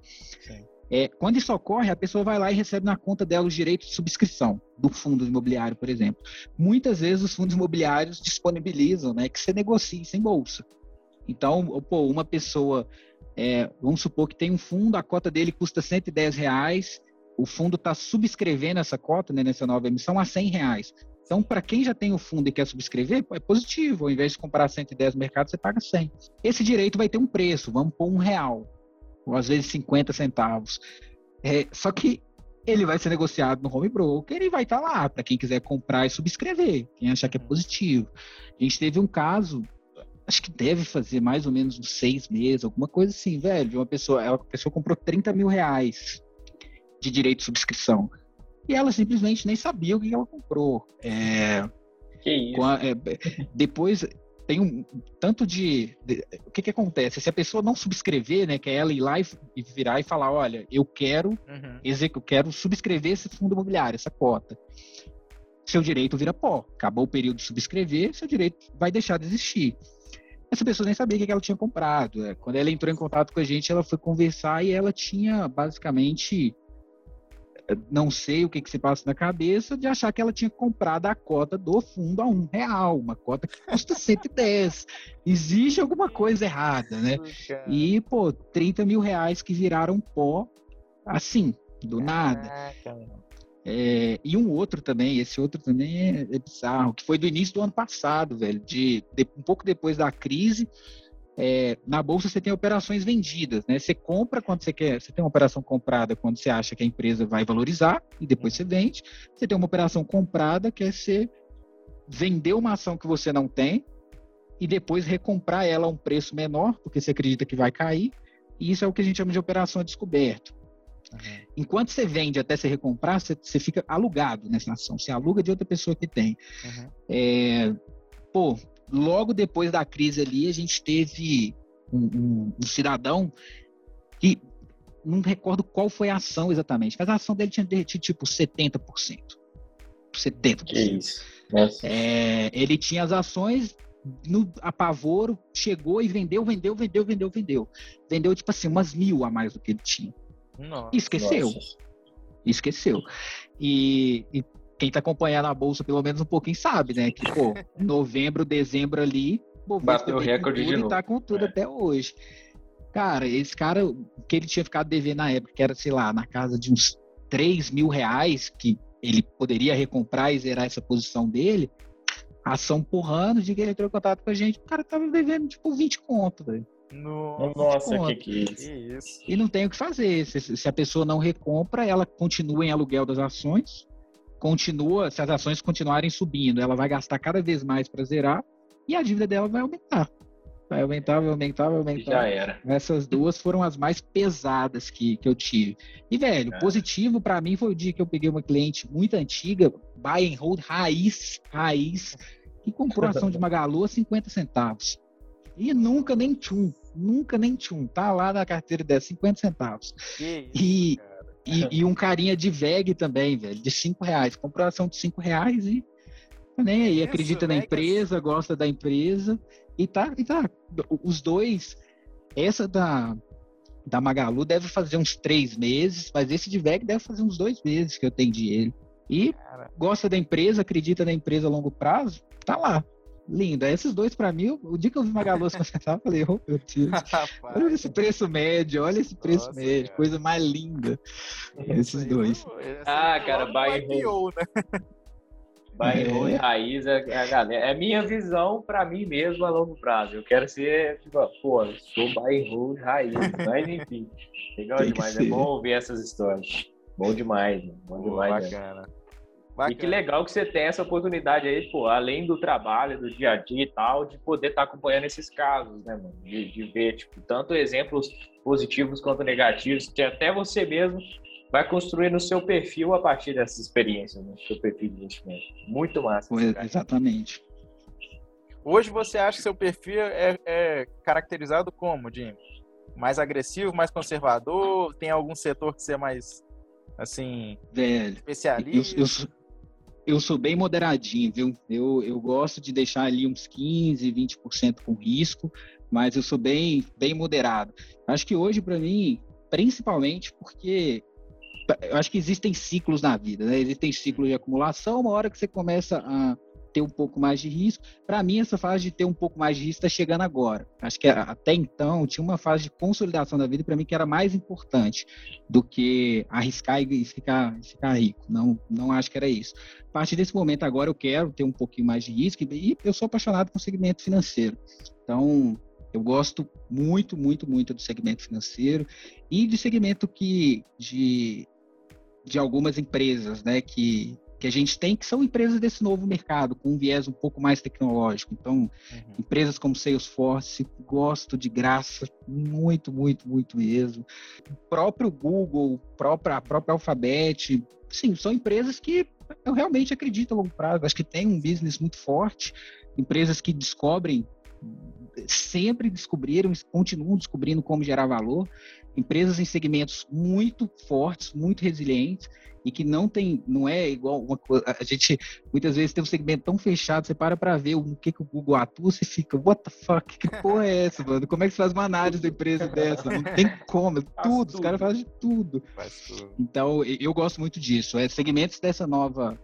Speaker 4: É, quando isso ocorre, a pessoa vai lá e recebe na conta dela os direitos de subscrição do fundo imobiliário, por exemplo. Muitas vezes os fundos imobiliários disponibilizam né, que você negocie sem bolsa. Então, pô, uma pessoa, é, vamos supor que tem um fundo, a cota dele custa 110 reais, o fundo está subscrevendo essa cota né, nessa nova emissão a 100 reais. Então, para quem já tem o fundo e quer subscrever, é positivo. Ao invés de comprar 110 no mercado, você paga 100. Esse direito vai ter um preço, vamos pôr um real, ou às vezes 50 centavos. É, só que ele vai ser negociado no home broker e vai estar tá lá para quem quiser comprar e subscrever, quem achar que é positivo. A gente teve um caso, acho que deve fazer mais ou menos uns seis meses, alguma coisa assim, velho, de uma pessoa, ela, a pessoa comprou 30 mil reais de direito de subscrição. E ela simplesmente nem sabia o que ela comprou. É,
Speaker 3: que isso?
Speaker 4: A, é, depois tem um tanto de, de, o que que acontece se a pessoa não subscrever né que é ela ir lá e, e virar e falar olha eu quero uhum. eu quero subscrever esse fundo imobiliário essa cota seu direito vira pó acabou o período de subscrever seu direito vai deixar de existir essa pessoa nem sabia o que ela tinha comprado é, quando ela entrou em contato com a gente ela foi conversar e ela tinha basicamente não sei o que, que se passa na cabeça de achar que ela tinha comprado a cota do fundo a um real, uma cota que custa 110. Existe alguma coisa errada, né? E, pô, 30 mil reais que viraram pó assim, do nada. É, e um outro também, esse outro também é, é bizarro, que foi do início do ano passado, velho, de, de um pouco depois da crise, é, na bolsa você tem operações vendidas, né? Você compra quando você quer, você tem uma operação comprada quando você acha que a empresa vai valorizar e depois você vende. Você tem uma operação comprada que é você vender uma ação que você não tem e depois recomprar ela a um preço menor, porque você acredita que vai cair. E isso é o que a gente chama de operação descoberto. Uhum. Enquanto você vende até você recomprar, você, você, fica alugado nessa ação. Você aluga de outra pessoa que tem. Uhum. É, pô, logo depois da crise ali, a gente teve um, um, um cidadão que não recordo qual foi a ação exatamente, mas a ação dele tinha derretido tipo 70%. 70%.
Speaker 3: Que isso.
Speaker 4: É, ele tinha as ações no apavoro, chegou e vendeu, vendeu, vendeu, vendeu, vendeu. Vendeu, tipo assim, umas mil a mais do que ele tinha. Nossa, esqueceu. Nossa. Esqueceu. E, e quem está acompanhando a bolsa pelo menos um pouquinho sabe, né? Que, pô, novembro, dezembro ali,
Speaker 3: bateu o recorde de novo.
Speaker 4: Tá com tudo é. até hoje. Cara, esse cara, que ele tinha ficado devendo na época, que era, sei lá, na casa de uns 3 mil reais, que ele poderia recomprar e zerar essa posição dele, ação porrando, de que ele entrou em contato com a gente, o cara tava devendo, tipo, 20 conto, velho.
Speaker 3: Nossa, que, que, isso. que
Speaker 4: isso. E não tem o que fazer. Se, se, a pessoa não recompra, ela continua em aluguel das ações, continua, se as ações continuarem subindo, ela vai gastar cada vez mais para zerar e a dívida dela vai aumentar. Vai aumentar, vai aumentar, vai aumentar.
Speaker 3: Já era.
Speaker 4: Essas duas foram as mais pesadas que, que eu tive. E, velho, é. positivo para mim foi o dia que eu peguei uma cliente muito antiga, buy and hold, raiz, raiz, que comprou a ação de Magalu a 50 centavos. E nunca nem tchum, nunca nem tchum. Tá lá na carteira dela, 50 centavos. Que e, isso, e, e, um carinha de VEG também, velho, de 5 reais. Comprou ação de 5 reais e tá nem aí, acredita na empresa, gosta da empresa. E tá, e tá. Os dois, essa da, da Magalu deve fazer uns três meses, mas esse de VEG deve fazer uns dois meses que eu atendi ele. E Cara. gosta da empresa, acredita na empresa a longo prazo, tá lá linda. Esses dois, para mim, o dia que eu vi Magalu se eu falei, oh, meu Deus, olha esse preço médio, olha esse preço Nossa, médio, cara. coisa mais linda. Esses dois.
Speaker 3: Ah, cara, and né? Buy é. raiz é, é a galera. É minha visão para mim mesmo a longo prazo. Eu quero ser, tipo, pô, sou and hold raiz, mas enfim. Legal demais, é bom ouvir essas histórias. Bom demais, bom demais.
Speaker 2: Bacana.
Speaker 3: Bacana. E que legal que você tem essa oportunidade aí, pô, além do trabalho, do dia a dia e tal, de poder estar tá acompanhando esses casos, né, mano? De, de, ver, tipo, tanto exemplos positivos quanto negativos, que até você mesmo vai construir no seu perfil a partir dessas experiências, no seu perfil de investimento. Muito massa.
Speaker 4: exatamente.
Speaker 2: Hoje você acha que seu perfil é, é caracterizado como, Jim? Mais agressivo, mais conservador? Tem algum setor que você é mais, assim,
Speaker 4: Velho, especialista? Eu, eu, eu sou bem moderadinho, viu? Eu, eu gosto de deixar ali uns 15, 20% com risco, mas eu sou bem, bem moderado. Acho que hoje, para mim, principalmente porque eu acho que existem ciclos na vida, né? Existem ciclos de acumulação, uma hora que você começa a ter um pouco mais de risco. Para mim, essa fase de ter um pouco mais de risco está chegando agora. Acho que até então tinha uma fase de consolidação da vida para mim que era mais importante do que arriscar e ficar, ficar rico. Não, não acho que era isso. A partir desse momento agora eu quero ter um pouquinho mais de risco e eu sou apaixonado o segmento financeiro. Então, eu gosto muito, muito, muito do segmento financeiro e de segmento que de, de algumas empresas, né, que que a gente tem, que são empresas desse novo mercado, com um viés um pouco mais tecnológico. Então, uhum. empresas como Salesforce, gosto de graça, muito, muito, muito mesmo. O próprio Google, própria, a própria Alphabet, sim, são empresas que eu realmente acredito a longo prazo. Acho que tem um business muito forte, empresas que descobrem, sempre descobriram, continuam descobrindo como gerar valor, empresas em segmentos muito fortes, muito resilientes, e que não tem, não é igual uma coisa. A gente muitas vezes tem um segmento tão fechado, você para para ver o que, que o Google atua, você fica, what the fuck, que porra é essa, mano? Como é que você faz uma análise da empresa dessa? Não tem como, é tudo, os caras fazem de tudo. tudo. Então, eu gosto muito disso. É segmentos dessa nova.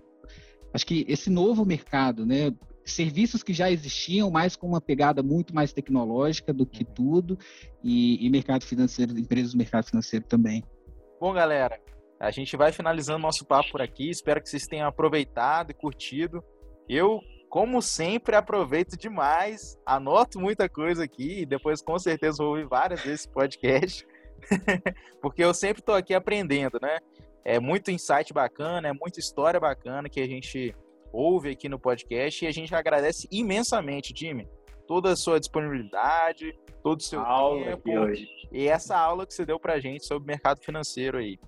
Speaker 4: Acho que esse novo mercado, né? serviços que já existiam, mas com uma pegada muito mais tecnológica do que uhum. tudo, e, e mercado financeiro, empresas do mercado financeiro também.
Speaker 2: Bom, galera, a gente vai finalizando nosso papo por aqui. Espero que vocês tenham aproveitado e curtido. Eu, como sempre, aproveito demais, anoto muita coisa aqui e depois com certeza vou ouvir várias vezes esse podcast, porque eu sempre estou aqui aprendendo, né? É muito insight bacana, é muita história bacana que a gente ouve aqui no podcast e a gente agradece imensamente, Jimmy, toda a sua disponibilidade, todo o seu
Speaker 3: aula
Speaker 2: tempo e essa aula que você deu pra gente sobre mercado financeiro aí.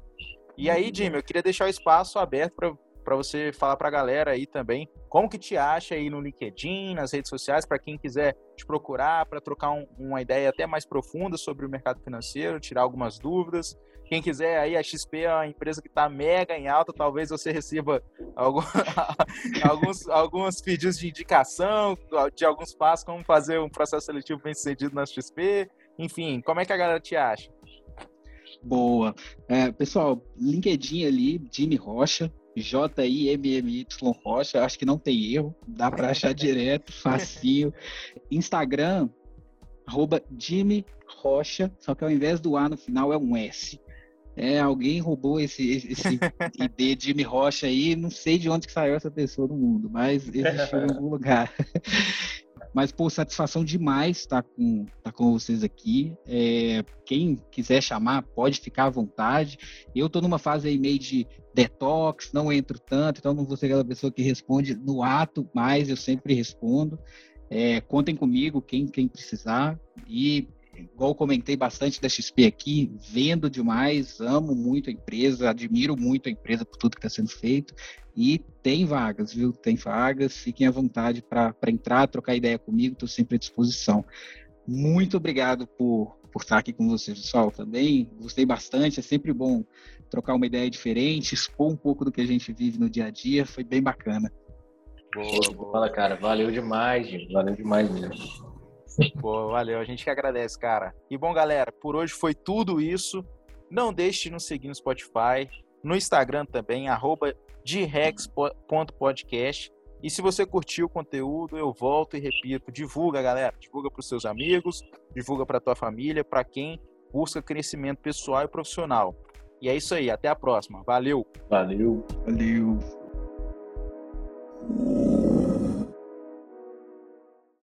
Speaker 2: E aí, Jimmy, eu queria deixar o espaço aberto para você falar para a galera aí também como que te acha aí no LinkedIn, nas redes sociais, para quem quiser te procurar, para trocar um, uma ideia até mais profunda sobre o mercado financeiro, tirar algumas dúvidas. Quem quiser aí, a XP é uma empresa que está mega em alta, talvez você receba algum, alguns, alguns pedidos de indicação, de alguns passos, como fazer um processo seletivo bem sucedido na XP. Enfim, como é que a galera te acha?
Speaker 4: Boa. É, pessoal, LinkedIn ali, Jimmy Rocha, J-I-M-M-Y Rocha, acho que não tem erro, dá para achar direto, facinho. Instagram, arroba Jimmy Rocha, só que ao invés do A no final é um S. É, alguém roubou esse, esse ID Jimmy Rocha aí, não sei de onde que saiu essa pessoa no mundo, mas existiu em algum lugar. Mas, pô, satisfação demais estar tá com, tá com vocês aqui. É, quem quiser chamar, pode ficar à vontade. Eu estou numa fase aí meio de detox, não entro tanto, então não vou ser aquela pessoa que responde no ato, mas eu sempre respondo. É, contem comigo, quem, quem precisar. E igual comentei bastante da XP aqui, vendo demais, amo muito a empresa, admiro muito a empresa por tudo que está sendo feito. E tem vagas, viu? Tem vagas, fiquem à vontade para entrar, trocar ideia comigo, estou sempre à disposição. Muito obrigado por, por estar aqui com vocês, pessoal, também. Gostei bastante, é sempre bom trocar uma ideia diferente, expor um pouco do que a gente vive no dia a dia, foi bem bacana.
Speaker 3: Boa, boa. Fala, cara, valeu demais, Jim. valeu demais mesmo.
Speaker 2: Pô, valeu, a gente que agradece, cara. E bom, galera, por hoje foi tudo isso. Não deixe de nos seguir no Spotify, no Instagram também, arroba drex.podcast. E se você curtiu o conteúdo, eu volto e repito, divulga, galera, divulga para os seus amigos, divulga para tua família, para quem busca crescimento pessoal e profissional. E é isso aí, até a próxima. Valeu.
Speaker 3: Valeu.
Speaker 4: Valeu.